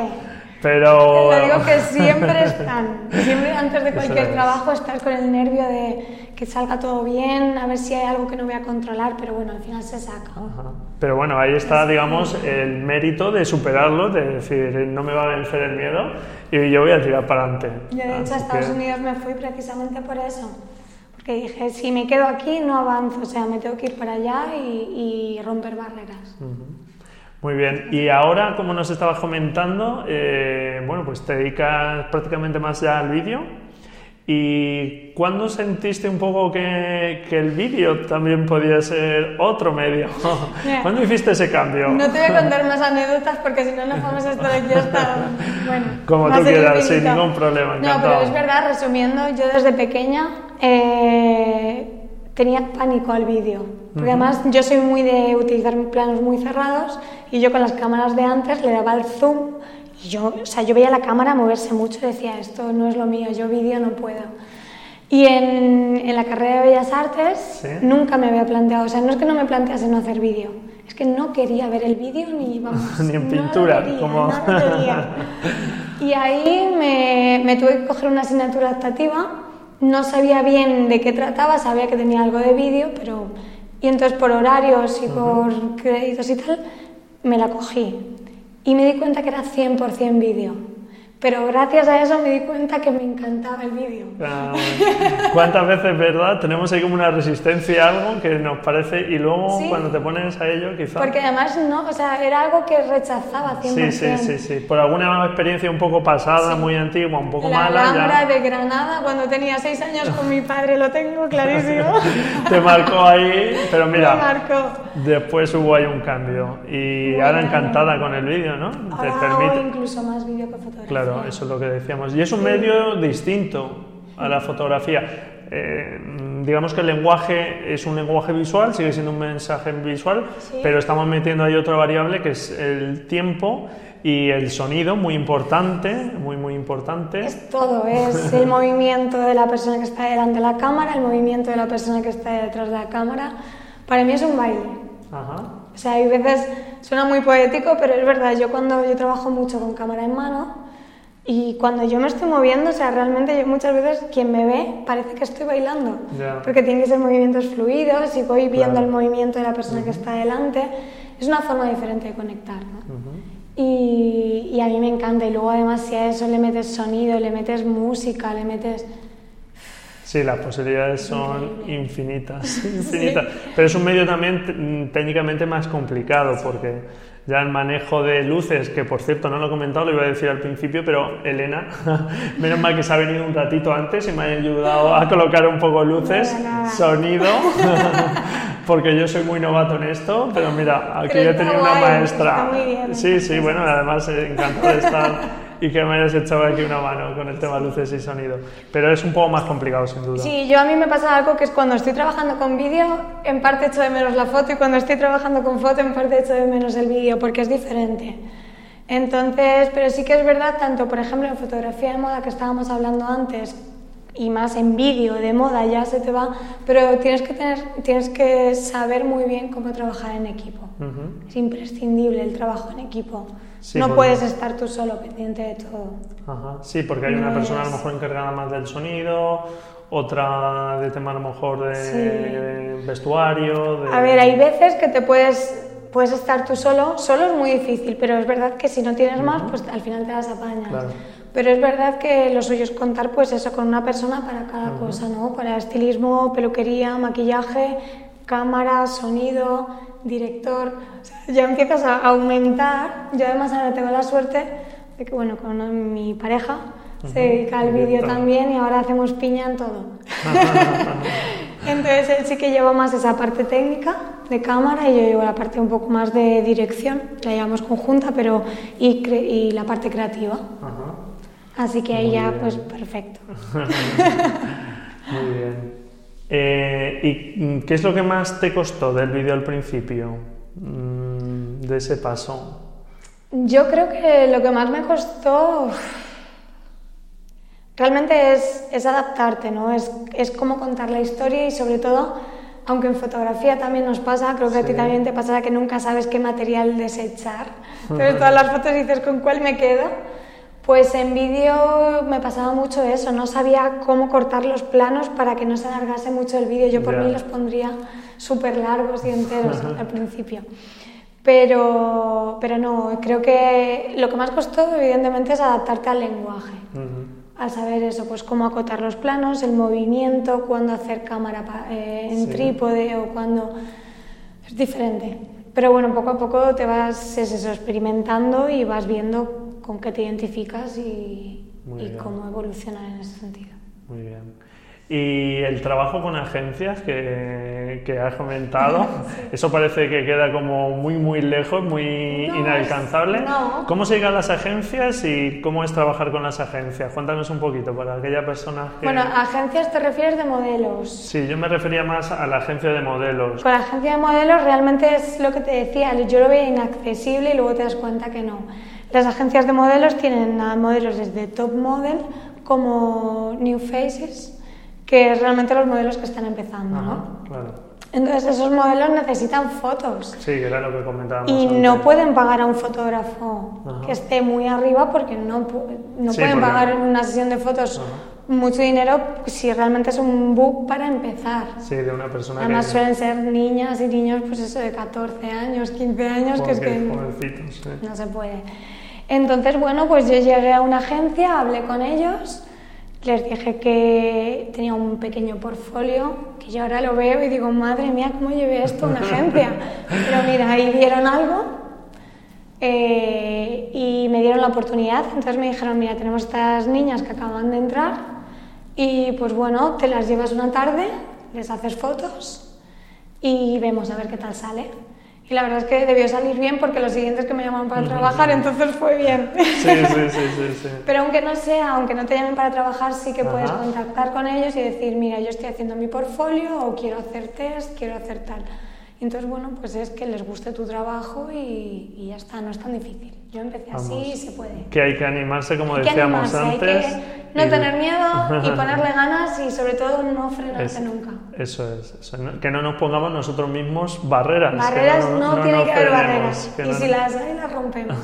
S1: Pero
S2: Te digo que siempre están. Siempre antes de cualquier
S1: es.
S2: trabajo estás con el nervio de que salga todo bien, a ver si hay algo que no voy a controlar, pero bueno, al final se saca.
S1: Ajá. Pero bueno, ahí está, digamos, el mérito de superarlo, de decir, no me va a vencer el miedo y yo voy a tirar para adelante.
S2: Yo de hecho a Estados
S1: que-
S2: Unidos me fui precisamente por eso. Porque dije, si me quedo aquí no avanzo, o sea, me tengo que ir para allá y, y romper barreras.
S1: Muy bien, y ahora, como nos estabas comentando, eh, bueno, pues te dedicas prácticamente más ya al vídeo. ¿Y cuándo sentiste un poco que, que el vídeo también podía ser otro medio? ¿Cuándo hiciste ese cambio?
S2: No te voy a contar más anécdotas porque si no nos vamos a estar aquí hasta... Bueno,
S1: Como tú quieras, sin ningún problema,
S2: No,
S1: encantado.
S2: pero es verdad, resumiendo, yo desde pequeña eh, tenía pánico al vídeo. Porque además yo soy muy de utilizar planos muy cerrados y yo con las cámaras de antes le daba el zoom y yo, o sea, yo veía la cámara moverse mucho y decía, esto no es lo mío, yo vídeo no puedo. Y en, en la carrera de Bellas Artes
S1: Sí.
S2: nunca me había planteado, o sea, no es que no me plantease no hacer vídeo, es que no quería ver el vídeo ni, vamos,
S1: Ni en
S2: no
S1: pintura,
S2: quería,
S1: como-
S2: no. Y ahí me, me tuve que coger una asignatura adaptativa, no sabía bien de qué trataba, sabía que tenía algo de vídeo, pero... Y entonces por horarios y por créditos y tal, me la cogí. Y me di cuenta que era 100% vídeo. Pero gracias a eso me di cuenta que me encantaba el vídeo.
S1: Ah, ¿Cuántas veces, verdad? Tenemos ahí como una resistencia a algo que nos parece y luego
S2: Sí.
S1: cuando te pones a ello quizás...
S2: Porque además no, o sea, era algo que rechazaba 100%.
S1: Sí, sí, sí, sí. Por alguna experiencia un poco pasada, muy antigua, un poco
S2: La
S1: mala,
S2: Alhambra
S1: ya
S2: de Granada, cuando tenía seis años con mi padre, lo tengo clarísimo.
S1: te marcó ahí, pero
S2: Me
S1: mira,
S2: marcó.
S1: después hubo ahí un cambio y ahora encantada con el vídeo, ¿no? Te
S2: Ahora
S1: permite...
S2: hago incluso más vídeo que fotografía.
S1: Claro, eso es lo que decíamos. Y es un medio distinto a la fotografía. eh, digamos que el lenguaje es un lenguaje visual, sigue siendo un mensaje visual, pero estamos metiendo ahí otra variable que es el tiempo y el sonido, muy importante, muy, muy importante.
S2: Es todo, es el movimiento de la persona que está delante de la cámara, el movimiento de la persona que está detrás de la cámara. Para mí es un baile. Ajá. O sea, hay veces, suena muy poético, pero es verdad, yo cuando yo trabajo mucho con cámara en mano, y cuando yo me estoy moviendo, o sea, realmente yo muchas veces quien me ve parece que estoy bailando, porque tiene que ser movimientos fluidos y voy viendo el movimiento de la persona que está delante. Es una forma diferente de conectar, ¿no? Y, y, a mí me encanta. Y luego además si a eso le metes sonido, le metes música, le metes...
S1: Sí, las posibilidades son infinitas, infinitas. Pero es un medio también técnicamente más complicado porque ya el manejo de luces, que por cierto no lo he comentado, lo iba a decir al principio, pero Elena, menos mal que se ha venido un ratito antes y me ha ayudado a colocar un poco luces, sonido, porque yo soy muy novato en esto, pero mira, aquí ya tenía una maestra. sí, sí, bueno, además encantado de estar y que me hayas echado aquí una mano con el tema luces y sonido. Pero es un poco más complicado, sin duda.
S2: Sí, yo a mí me pasa algo que es cuando estoy trabajando con vídeo, en parte echo de menos la foto y cuando estoy trabajando con foto, en parte echo de menos el vídeo, porque es diferente. Entonces, pero sí que es verdad, tanto por ejemplo en fotografía de moda que estábamos hablando antes, y más en vídeo de moda ya se te va, pero tienes que, tener, tienes que saber muy bien cómo trabajar en equipo. Es imprescindible el trabajo en equipo no puedes estar tú solo pendiente de todo.
S1: Ajá. Sí, porque hay una persona a lo mejor encargada más del sonido, otra de tema a lo mejor de vestuario.
S2: A ver, hay veces que te puedes puedes estar tú solo, solo es muy difícil, pero es verdad que si no tienes más, pues al final te das apañas. Claro. Pero es verdad que lo suyo es contar pues eso con una persona para cada cosa, ¿no? Para estilismo, peluquería, maquillaje, cámara, sonido, director, ya empiezas a aumentar. Yo además ahora tengo la suerte de que, bueno, con mi pareja se dedica al vídeo también y ahora hacemos piña en todo. Entonces él sí que lleva más esa parte técnica de cámara y yo llevo la parte un poco más de dirección, la llevamos conjunta, pero y, y la parte creativa. Así que ahí ya, pues perfecto.
S1: Muy bien. Eh, ¿Y qué es lo que más te costó del vídeo al principio, mm, de ese paso?
S2: Yo creo que lo que más me costó realmente es, es adaptarte, ¿no? Es, es cómo contar la historia y sobre todo, aunque en fotografía también nos pasa, creo que a ti también te pasará que nunca sabes qué material desechar. Entonces todas las fotos dices con cuál me quedo. Pues en vídeo me pasaba mucho eso, no sabía cómo cortar los planos para que no se alargase mucho el vídeo. Yo por mí los pondría súper largos y enteros al principio. Pero, pero no, creo que lo que más costó evidentemente es adaptarte al lenguaje. Al saber eso, pues cómo acotar los planos, el movimiento, cuándo hacer cámara eh, en trípode o cuándo... Es diferente. Pero bueno, poco a poco te vas eso, experimentando y vas viendo con qué te identificas y, cómo evolucionar en ese sentido.
S1: Muy bien. Y el trabajo con agencias que, que has comentado, eso parece que queda como muy, muy lejos, muy inalcanzable. ¿Cómo se llegan a las agencias y cómo es trabajar con las agencias? Cuéntanos un poquito para aquella persona que...
S2: Bueno, agencias te refieres de modelos.
S1: Sí, yo me refería más a la agencia de modelos.
S2: Con la agencia de modelos realmente es lo que te decía, yo lo veía inaccesible y luego te das cuenta que no. Las agencias de modelos tienen modelos desde top model como new faces, que es realmente los modelos que están empezando, ¿no? Claro. Entonces esos modelos necesitan fotos.
S1: Sí, era lo que comentábamos.
S2: Y no pueden pagar a un fotógrafo que esté muy arriba porque no, no pueden pagar en una sesión de fotos mucho dinero si realmente es un book para empezar.
S1: Sí, de una persona
S2: Además suelen ser niñas y niños pues eso de 14 años, 15 años, que es que no se puede. Entonces, bueno, pues yo llegué a una agencia, hablé con ellos, les dije que tenía un pequeño portfolio, que yo ahora lo veo y digo, madre mía, ¿cómo llevé esto a una agencia? Pero mira, ahí vieron algo eh, y me dieron la oportunidad. Entonces me dijeron, mira, tenemos estas niñas que acaban de entrar y pues bueno, te las llevas una tarde, les haces fotos y vemos a ver qué tal sale. Y la verdad es que debió salir bien porque los siguientes que me llaman para trabajar, entonces fue bien.
S1: Sí, sí, sí, sí, sí.
S2: Pero aunque no sea, aunque no te llamen para trabajar, sí que puedes contactar con ellos y decir, mira, yo estoy haciendo mi portfolio o quiero hacer test, quiero hacer tal. Entonces, bueno, pues es que les guste tu trabajo y, y ya está, no es tan difícil. Yo empecé así y se puede.
S1: Que hay que animarse, como decíamos antes.
S2: Hay que no tener miedo y ponerle ganas y sobre todo no frenarse nunca.
S1: Eso es, eso, que no nos pongamos nosotros mismos barreras.
S2: Barreras no, no, tiene que haber barreras. Y si las hay, las rompemos.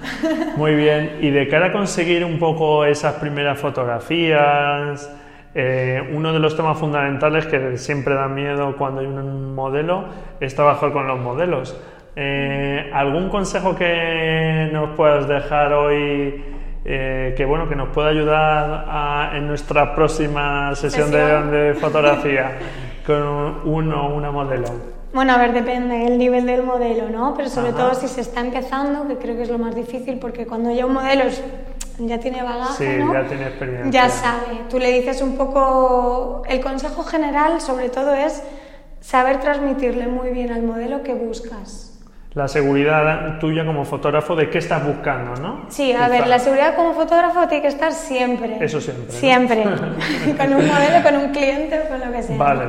S1: Muy bien, y de cara a conseguir un poco esas primeras fotografías eh, uno de los temas fundamentales que siempre da miedo cuando hay un modelo es trabajar con los modelos. Eh, ¿Algún consejo que nos puedas dejar hoy eh, que bueno que nos pueda ayudar en nuestra próxima sesión de, fotografía con uno o una modelo?
S2: Bueno, a ver, depende del nivel del modelo, ¿no? Pero sobre todo si se está empezando, que creo que es lo más difícil, porque cuando ya un modelo es ya tiene bagaje,
S1: sí, ya tiene experiencia.
S2: Ya sabe. Tú le dices un poco. El consejo general, sobre todo, es saber transmitirle muy bien al modelo que buscas.
S1: La seguridad tuya como fotógrafo de qué estás buscando, ¿no?
S2: Sí, a ver, la seguridad como fotógrafo tiene que estar siempre.
S1: Eso siempre.
S2: Siempre. con un modelo, con un cliente o con lo que sea.
S1: Vale.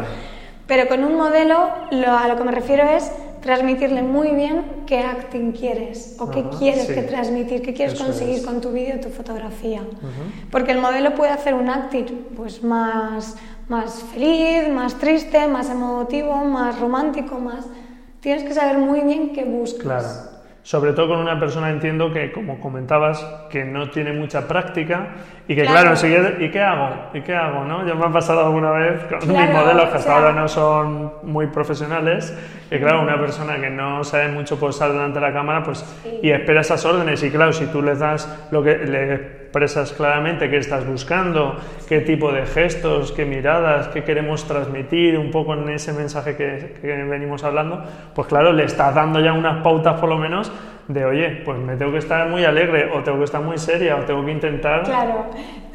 S2: Pero con un modelo, a lo que me refiero es transmitirle muy bien qué acting quieres o qué quieres que transmitir, qué quieres conseguir con tu vídeo, tu fotografía. Porque el modelo puede hacer un acting pues más, más feliz, más triste, más emotivo, más romántico, más... Tienes que saber muy bien qué buscas.
S1: Claro. Sobre todo con una persona, entiendo que, como comentabas, que no tiene mucha práctica y que, claro, claro ¿y qué hago? ¿Y qué hago? ¿no? Ya me ha pasado alguna vez con mis modelos que hasta ahora no son muy profesionales, y claro, una persona que no sabe mucho posar delante de la cámara, pues, y espera esas órdenes, y claro, si tú les das lo que le expresas claramente qué estás buscando, qué tipo de gestos, qué miradas, qué queremos transmitir un poco en ese mensaje que, que venimos hablando, pues claro, le estás dando ya unas pautas por lo menos de, oye, pues me tengo que estar muy alegre, o tengo que estar muy seria, o tengo que intentar...
S2: Claro,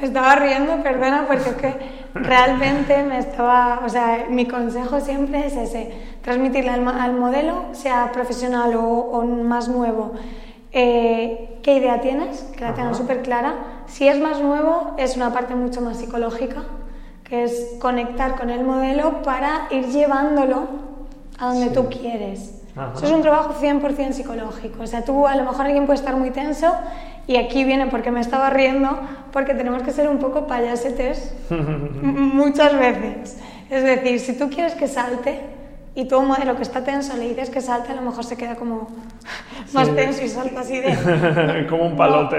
S2: estaba riendo, perdona, porque es que realmente me estaba... O sea, mi consejo siempre es ese, transmitirle al, modelo, sea profesional o, más nuevo, eh, qué idea tienes, que la tengan súper clara. Si es más nuevo, es una parte mucho más psicológica, que es conectar con el modelo para ir llevándolo a donde tú quieres. Eso es un trabajo 100% psicológico. O sea, tú a lo mejor alguien puede estar muy tenso y aquí viene porque me estaba riendo, porque tenemos que ser un poco payasetes muchas veces. Es decir, si tú quieres que salte y tú a un modelo que está tenso le dices que salte, a lo mejor se queda como más tenso y salta así de...
S1: como un palote.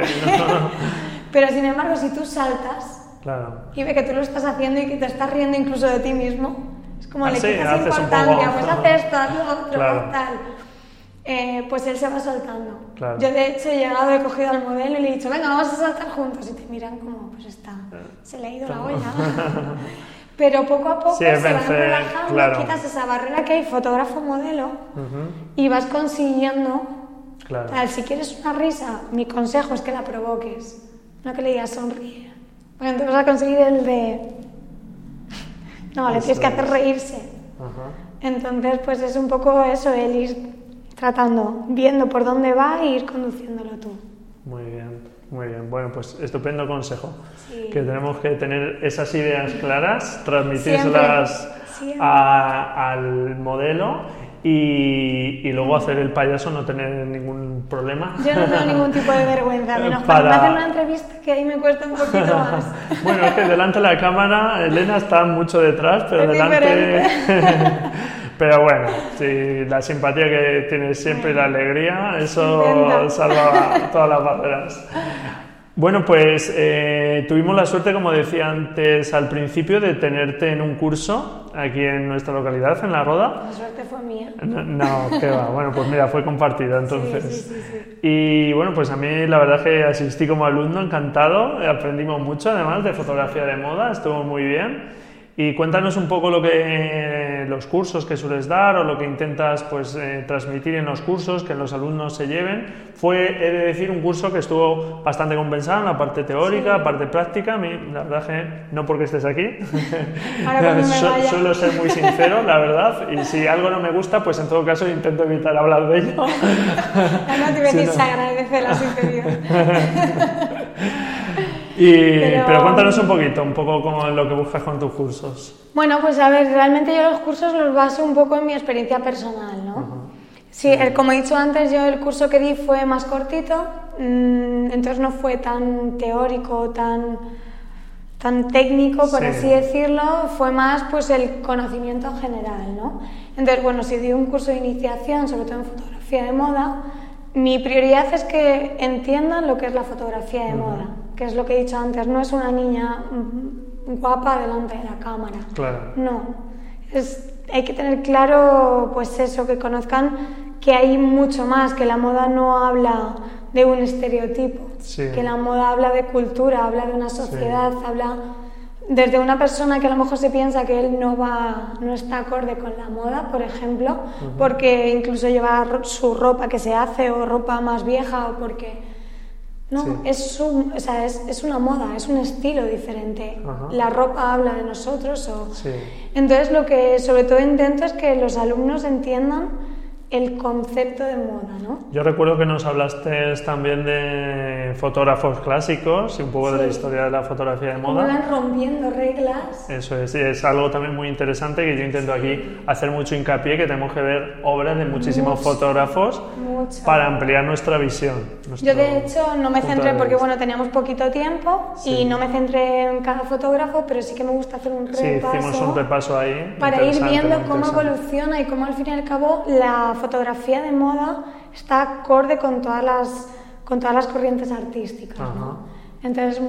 S2: Pero sin embargo, si tú saltas y ve que tú lo estás haciendo y que te estás riendo incluso de ti mismo, como le quitas importancia, pues haz esto, haz lo otro, tal. Eh, pues él se va soltando. Yo de hecho he llegado, he cogido al modelo y le he dicho, venga, vamos a saltar juntos. Y te miran como, pues está, se le ha ido la olla. Pero poco a poco se van relajando, quitas esa barrera que hay fotógrafo-modelo y vas consiguiendo. Tal, si quieres una risa, mi consejo es que la provoques, no que le digas sonríe. Porque entonces vas a conseguir el de no, le tienes que hacer reírse. Entonces, pues es un poco eso, el ir tratando, viendo por dónde va e ir conduciéndolo tú.
S1: Muy bien, muy bien. Bueno, pues estupendo consejo. Que tenemos que tener esas ideas claras, transmitirlas al modelo y, y, luego hacer el payaso, no tener ningún problema.
S2: Yo no tengo ningún tipo de vergüenza, menos para... hacer una entrevista que ahí me cuesta un poquito más.
S1: bueno, es que delante de la cámara Elena está mucho detrás, pero delante... pero bueno, sí, la simpatía que tienes siempre y la alegría, eso salva todas las barreras. Bueno, pues eh, tuvimos la suerte, como decía antes al principio, de tenerte en un curso aquí en nuestra localidad, en La Roda.
S2: La suerte fue mía.
S1: No, qué va. Bueno, pues mira, fue compartida entonces. y bueno, pues a mí la verdad que asistí como alumno, encantado, aprendimos mucho además de fotografía de moda, estuvo muy bien. Y cuéntanos un poco lo que los cursos que sueles dar o lo que intentas pues eh, transmitir en los cursos, que los alumnos se lleven. Fue, he de decir, un curso que estuvo bastante compensado en la parte teórica, la parte práctica. A mí, la verdad que no porque estés aquí, suelo ser muy sincero, la verdad. Y si algo no me gusta, pues en todo caso intento evitar hablar de ello.
S2: no te se agradece la sinceridad.
S1: Pero... cuéntanos un poquito, un poco como lo que buscas con tus cursos.
S2: Bueno, pues a ver, realmente yo los cursos los baso un poco en mi experiencia personal, ¿no? Sí, como he dicho antes, yo el curso que di fue más cortito, mm, entonces no fue tan teórico, tan, tan técnico, por así decirlo, fue más pues el conocimiento general, ¿no? Entonces, bueno, si di un curso de iniciación, sobre todo en fotografía de moda, mi prioridad es que entiendan lo que es la fotografía de moda, que es lo que he dicho antes, no es una niña guapa delante de la cámara.
S1: Claro.
S2: No, es, hay que tener claro pues eso, que conozcan que hay mucho más, que la moda no habla de un estereotipo, que la moda habla de cultura, habla de una sociedad, habla desde una persona que a lo mejor se piensa que él no va no está acorde con la moda, por ejemplo, porque incluso lleva su ropa que se hace o ropa más vieja o porque no, es, un, o sea, es, es, una moda, es un estilo diferente. La ropa habla de nosotros. O... Entonces, lo que sobre todo intento es que los alumnos entiendan el concepto de moda, ¿no?
S1: Yo recuerdo que nos hablaste también de fotógrafos clásicos y un poco de la historia de la fotografía de moda.
S2: Van rompiendo reglas.
S1: Eso es, y es algo también muy interesante que yo intento aquí hacer mucho hincapié, que tenemos que ver obras de muchísimos fotógrafos para ampliar nuestra visión.
S2: Yo de hecho no me centré, porque bueno, teníamos poquito tiempo y no me centré en cada fotógrafo, pero sí que me gusta hacer un repaso.
S1: Sí, hicimos un repaso ahí.
S2: Para ir viendo cómo evoluciona y cómo al fin y al cabo la fotografía de moda está acorde con todas las, con todas las corrientes artísticas. Entonces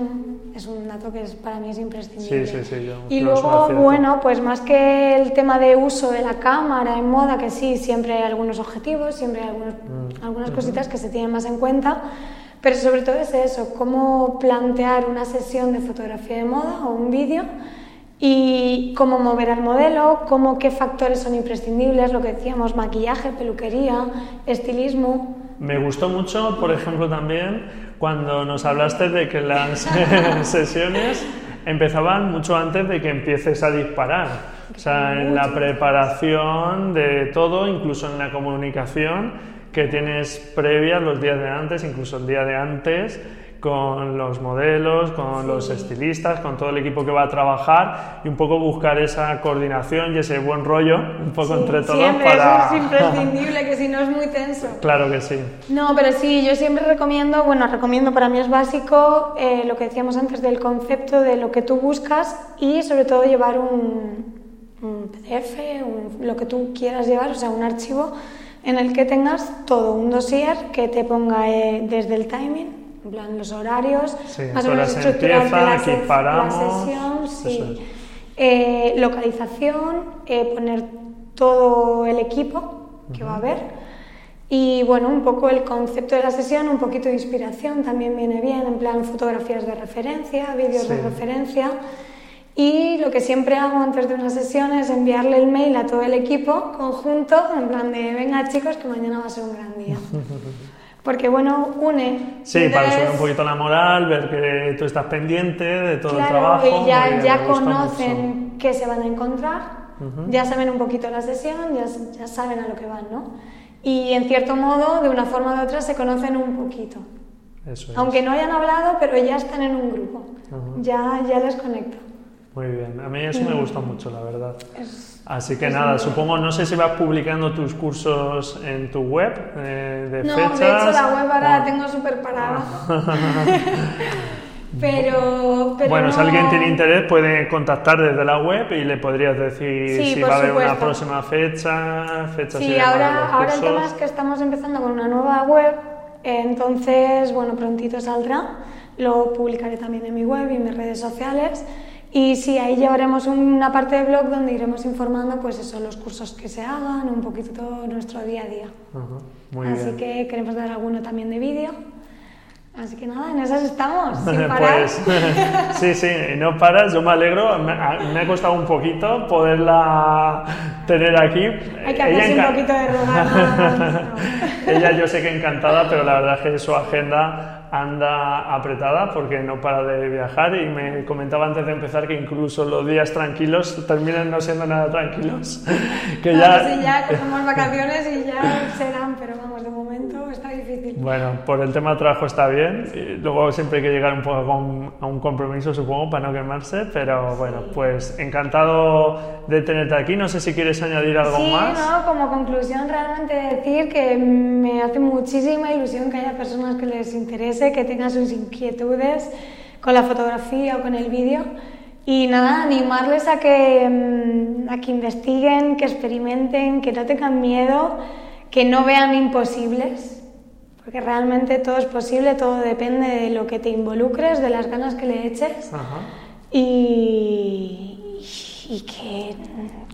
S2: es un dato que es, para mí es imprescindible.
S1: Sí, sí, sí,
S2: y luego, bueno, pues más que el tema de uso de la cámara en moda, que sí, siempre hay algunos objetivos, siempre hay algunos, mm. algunas cositas que se tienen más en cuenta, pero sobre todo es eso, cómo plantear una sesión de fotografía de moda o un vídeo y cómo mover al modelo, cómo qué factores son imprescindibles, lo que decíamos, maquillaje, peluquería, estilismo.
S1: Me gustó mucho, por ejemplo, también cuando nos hablaste de que las sesiones empezaban mucho antes de que empieces a disparar. O sea, en la preparación de todo, incluso en la comunicación que tienes previa los días de antes, incluso el día de antes, con los modelos, con los estilistas, con todo el equipo que va a trabajar y un poco buscar esa coordinación y ese buen rollo un poco entre todos
S2: siempre, para... Eso es imprescindible, que si no es muy tenso.
S1: Claro que sí.
S2: No, pero sí, yo siempre recomiendo, bueno, recomiendo para mí es básico eh, lo que decíamos antes del concepto de lo que tú buscas y sobre todo llevar un, PDF, lo que tú quieras llevar, o sea, un archivo en el que tengas todo, un dossier que te ponga eh, desde el timing en plan los horarios,
S1: más o menos estructurar la,
S2: sesión, eh, localización, eh, poner todo el equipo que va a haber. Y bueno, un poco el concepto de la sesión, un poquito de inspiración también viene bien, en plan fotografías de referencia, vídeos de referencia. Y lo que siempre hago antes de una sesión es enviarle el mail a todo el equipo conjunto, en plan de venga chicos que mañana va a ser un gran día. Porque bueno, une.
S1: Sí, para subir un poquito la moral, ver que tú estás pendiente de todo el trabajo.
S2: Y ya, ya conocen qué se van a encontrar, ya saben un poquito la sesión, ya, ya, saben a lo que van, ¿no? Y en cierto modo, de una forma u otra, se conocen un poquito.
S1: Eso
S2: Aunque no hayan hablado, pero ya están en un grupo. ya, ya les conecta.
S1: Muy bien, a mí eso me gusta mucho, la verdad. Así que nada, supongo, no sé si vas publicando tus cursos en tu web eh, de
S2: no,
S1: fechas.
S2: No, de hecho la web ahora la tengo súper parada. pero,
S1: Bueno, si alguien tiene interés puede contactar desde la web y le podrías decir si va a haber una próxima fecha, fecha
S2: Sí, ahora, ahora el tema es que estamos empezando con una nueva web, entonces, bueno, prontito saldrá. Lo publicaré también en mi web y en mis redes sociales. Y sí, ahí llevaremos una parte de blog donde iremos informando, pues eso, los cursos que se hagan, un poquito nuestro día a día.
S1: muy
S2: Así que queremos dar alguno también de vídeo. Así que nada, en esas estamos, sin parar. Pues,
S1: sí, sí, no paras, yo me alegro, me, ha costado un poquito poderla tener aquí.
S2: Hay que hacerse un poquito de rogar.
S1: Ella yo sé que encantada, pero la verdad es que su agenda anda apretada porque no para de viajar y me comentaba antes de empezar que incluso los días tranquilos terminan no siendo nada tranquilos.
S2: que ya... Sí, ya cogemos vacaciones y ya serán, pero vamos, de momento está difícil.
S1: Bueno, por el tema de trabajo está bien, y luego siempre hay que llegar un poco a un compromiso, supongo, para no quemarse, pero bueno, pues encantado de tenerte aquí. No sé si quieres añadir algo más.
S2: Sí, no, como conclusión realmente decir que me hace muchísima ilusión que haya personas que les interese que tenga sus inquietudes con la fotografía o con el vídeo. Y nada, animarles a que, mm, a que investiguen, que experimenten, que no tengan miedo, que no vean imposibles, porque realmente todo es posible, todo depende de lo que te involucres, de las ganas que le eches. Y, y que,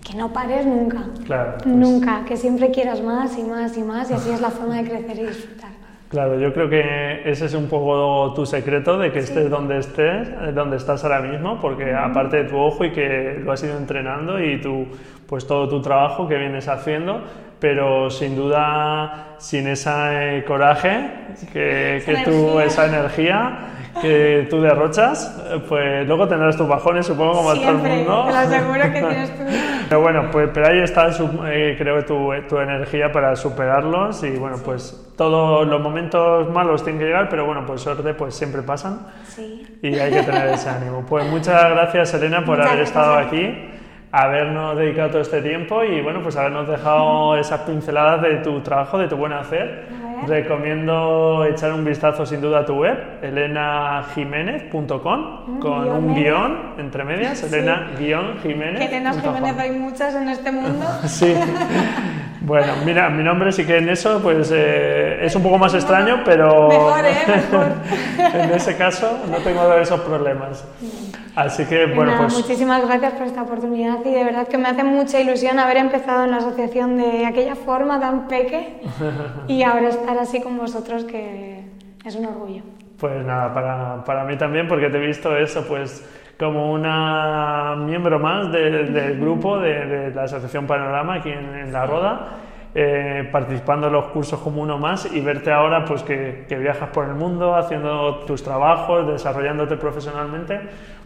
S2: que, no pares nunca.
S1: Pues
S2: nunca, que siempre quieras más y más y más, y así es la forma de crecer y disfrutar.
S1: Claro, yo creo que ese es un poco tu secreto de que estés donde estés, eh, donde estás ahora mismo, porque aparte de tu ojo y que lo has ido entrenando y tu, pues todo tu trabajo que vienes haciendo, pero sin duda sin ese coraje, que, que tú, esa energía que tú derrochas, pues luego tendrás tus bajones, supongo, como
S2: todo el
S1: mundo.
S2: Te lo aseguro que tienes tu...
S1: Pero bueno, pues pero ahí está, eh, creo, tu, tu energía para superarlos y bueno, pues todos los momentos malos tienen que llegar, pero bueno, pues suerte pues siempre pasan
S2: sí.
S1: y hay que tener ese ánimo. Pues muchas gracias, Elena, por haber estado aquí habernos dedicado todo este tiempo y bueno, pues habernos dejado esas pinceladas de tu trabajo, de tu buen hacer. Recomiendo echar un vistazo sin duda a tu web, elenajiménez.com, con un guion entre medias, elena-jiménez.
S2: Que Elena Jiménez hay muchas en este mundo.
S1: sí. Bueno, mira, mi nombre sí que en eso pues eh, es un poco más extraño, pero
S2: mejor, ¿eh? Mejor.
S1: en ese caso no tengo esos problemas. Así que bueno, pues
S2: muchísimas gracias por esta oportunidad y de verdad que me hace mucha ilusión haber empezado en la asociación de aquella forma tan peque y ahora estar así con vosotros que es un orgullo.
S1: Pues nada, para, para mí también porque te he visto eso, pues como una miembro más del grupo de, la Asociación Panorama aquí en, La Roda, eh, participando en los cursos como uno más y verte ahora pues que, viajas por el mundo haciendo tus trabajos, desarrollándote profesionalmente,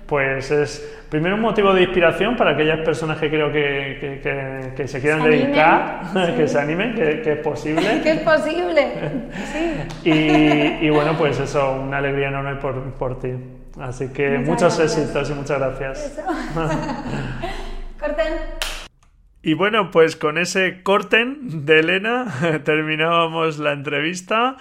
S1: pues es primero un motivo de inspiración para aquellas personas que creo que, que, se quieran dedicar, que se animen, que, es posible.
S2: que es posible, sí.
S1: Y, y, bueno, pues eso, una alegría enorme por, por ti. Así que muchos éxitos y muchas gracias.
S2: Corten.
S1: Y bueno, pues con ese corten de Elena terminábamos la entrevista.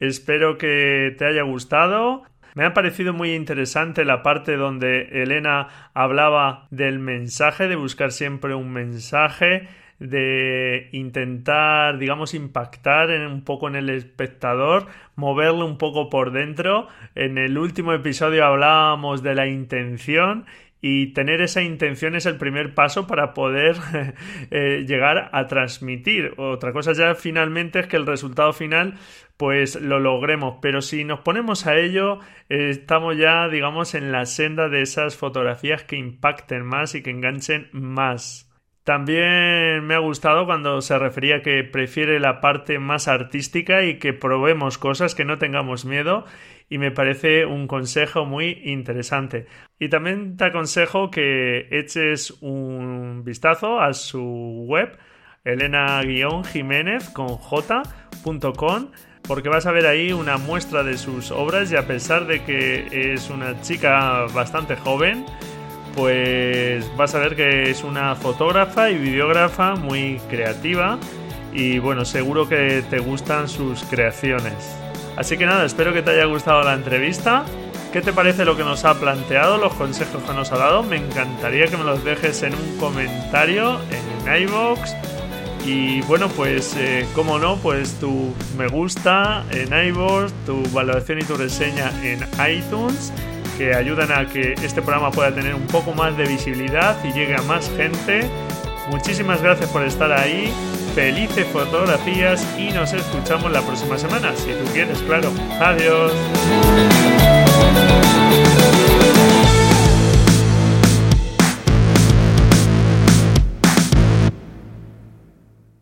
S1: Espero que te haya gustado. Me ha parecido muy interesante la parte donde Elena hablaba del mensaje, de buscar siempre un mensaje, de intentar, digamos, impactar en, un poco en el espectador, moverlo un poco por dentro. En el último episodio hablábamos de la intención y tener esa intención es el primer paso para poder eh, llegar a transmitir. Otra cosa ya finalmente es que el resultado final pues lo logremos, pero si nos ponemos a ello estamos ya digamos en la senda de esas fotografías que impacten más y que enganchen más. También me ha gustado cuando se refería que prefiere la parte más artística y que probemos cosas, que no tengamos miedo y me parece un consejo muy interesante. Y también te aconsejo que eches un vistazo a su web elena-jiménez con j.com porque vas a ver ahí una muestra de sus obras y a pesar de que es una chica bastante joven, pues vas a ver que es una fotógrafa y videógrafa muy creativa y bueno, seguro que te gustan sus creaciones. Así que nada, espero que te haya gustado la entrevista. ¿Qué te parece lo que nos ha planteado, los consejos que nos ha dado? Me encantaría que me los dejes en un comentario en iVoox. Y bueno, pues eh, como no, pues tu me gusta en iVoox, tu valoración y tu reseña en iTunes que ayudan a que este programa pueda tener un poco más de visibilidad y llegue a más gente. Muchísimas gracias por estar ahí. Felices fotografías y nos escuchamos la próxima semana, si tú quieres, claro. Adiós.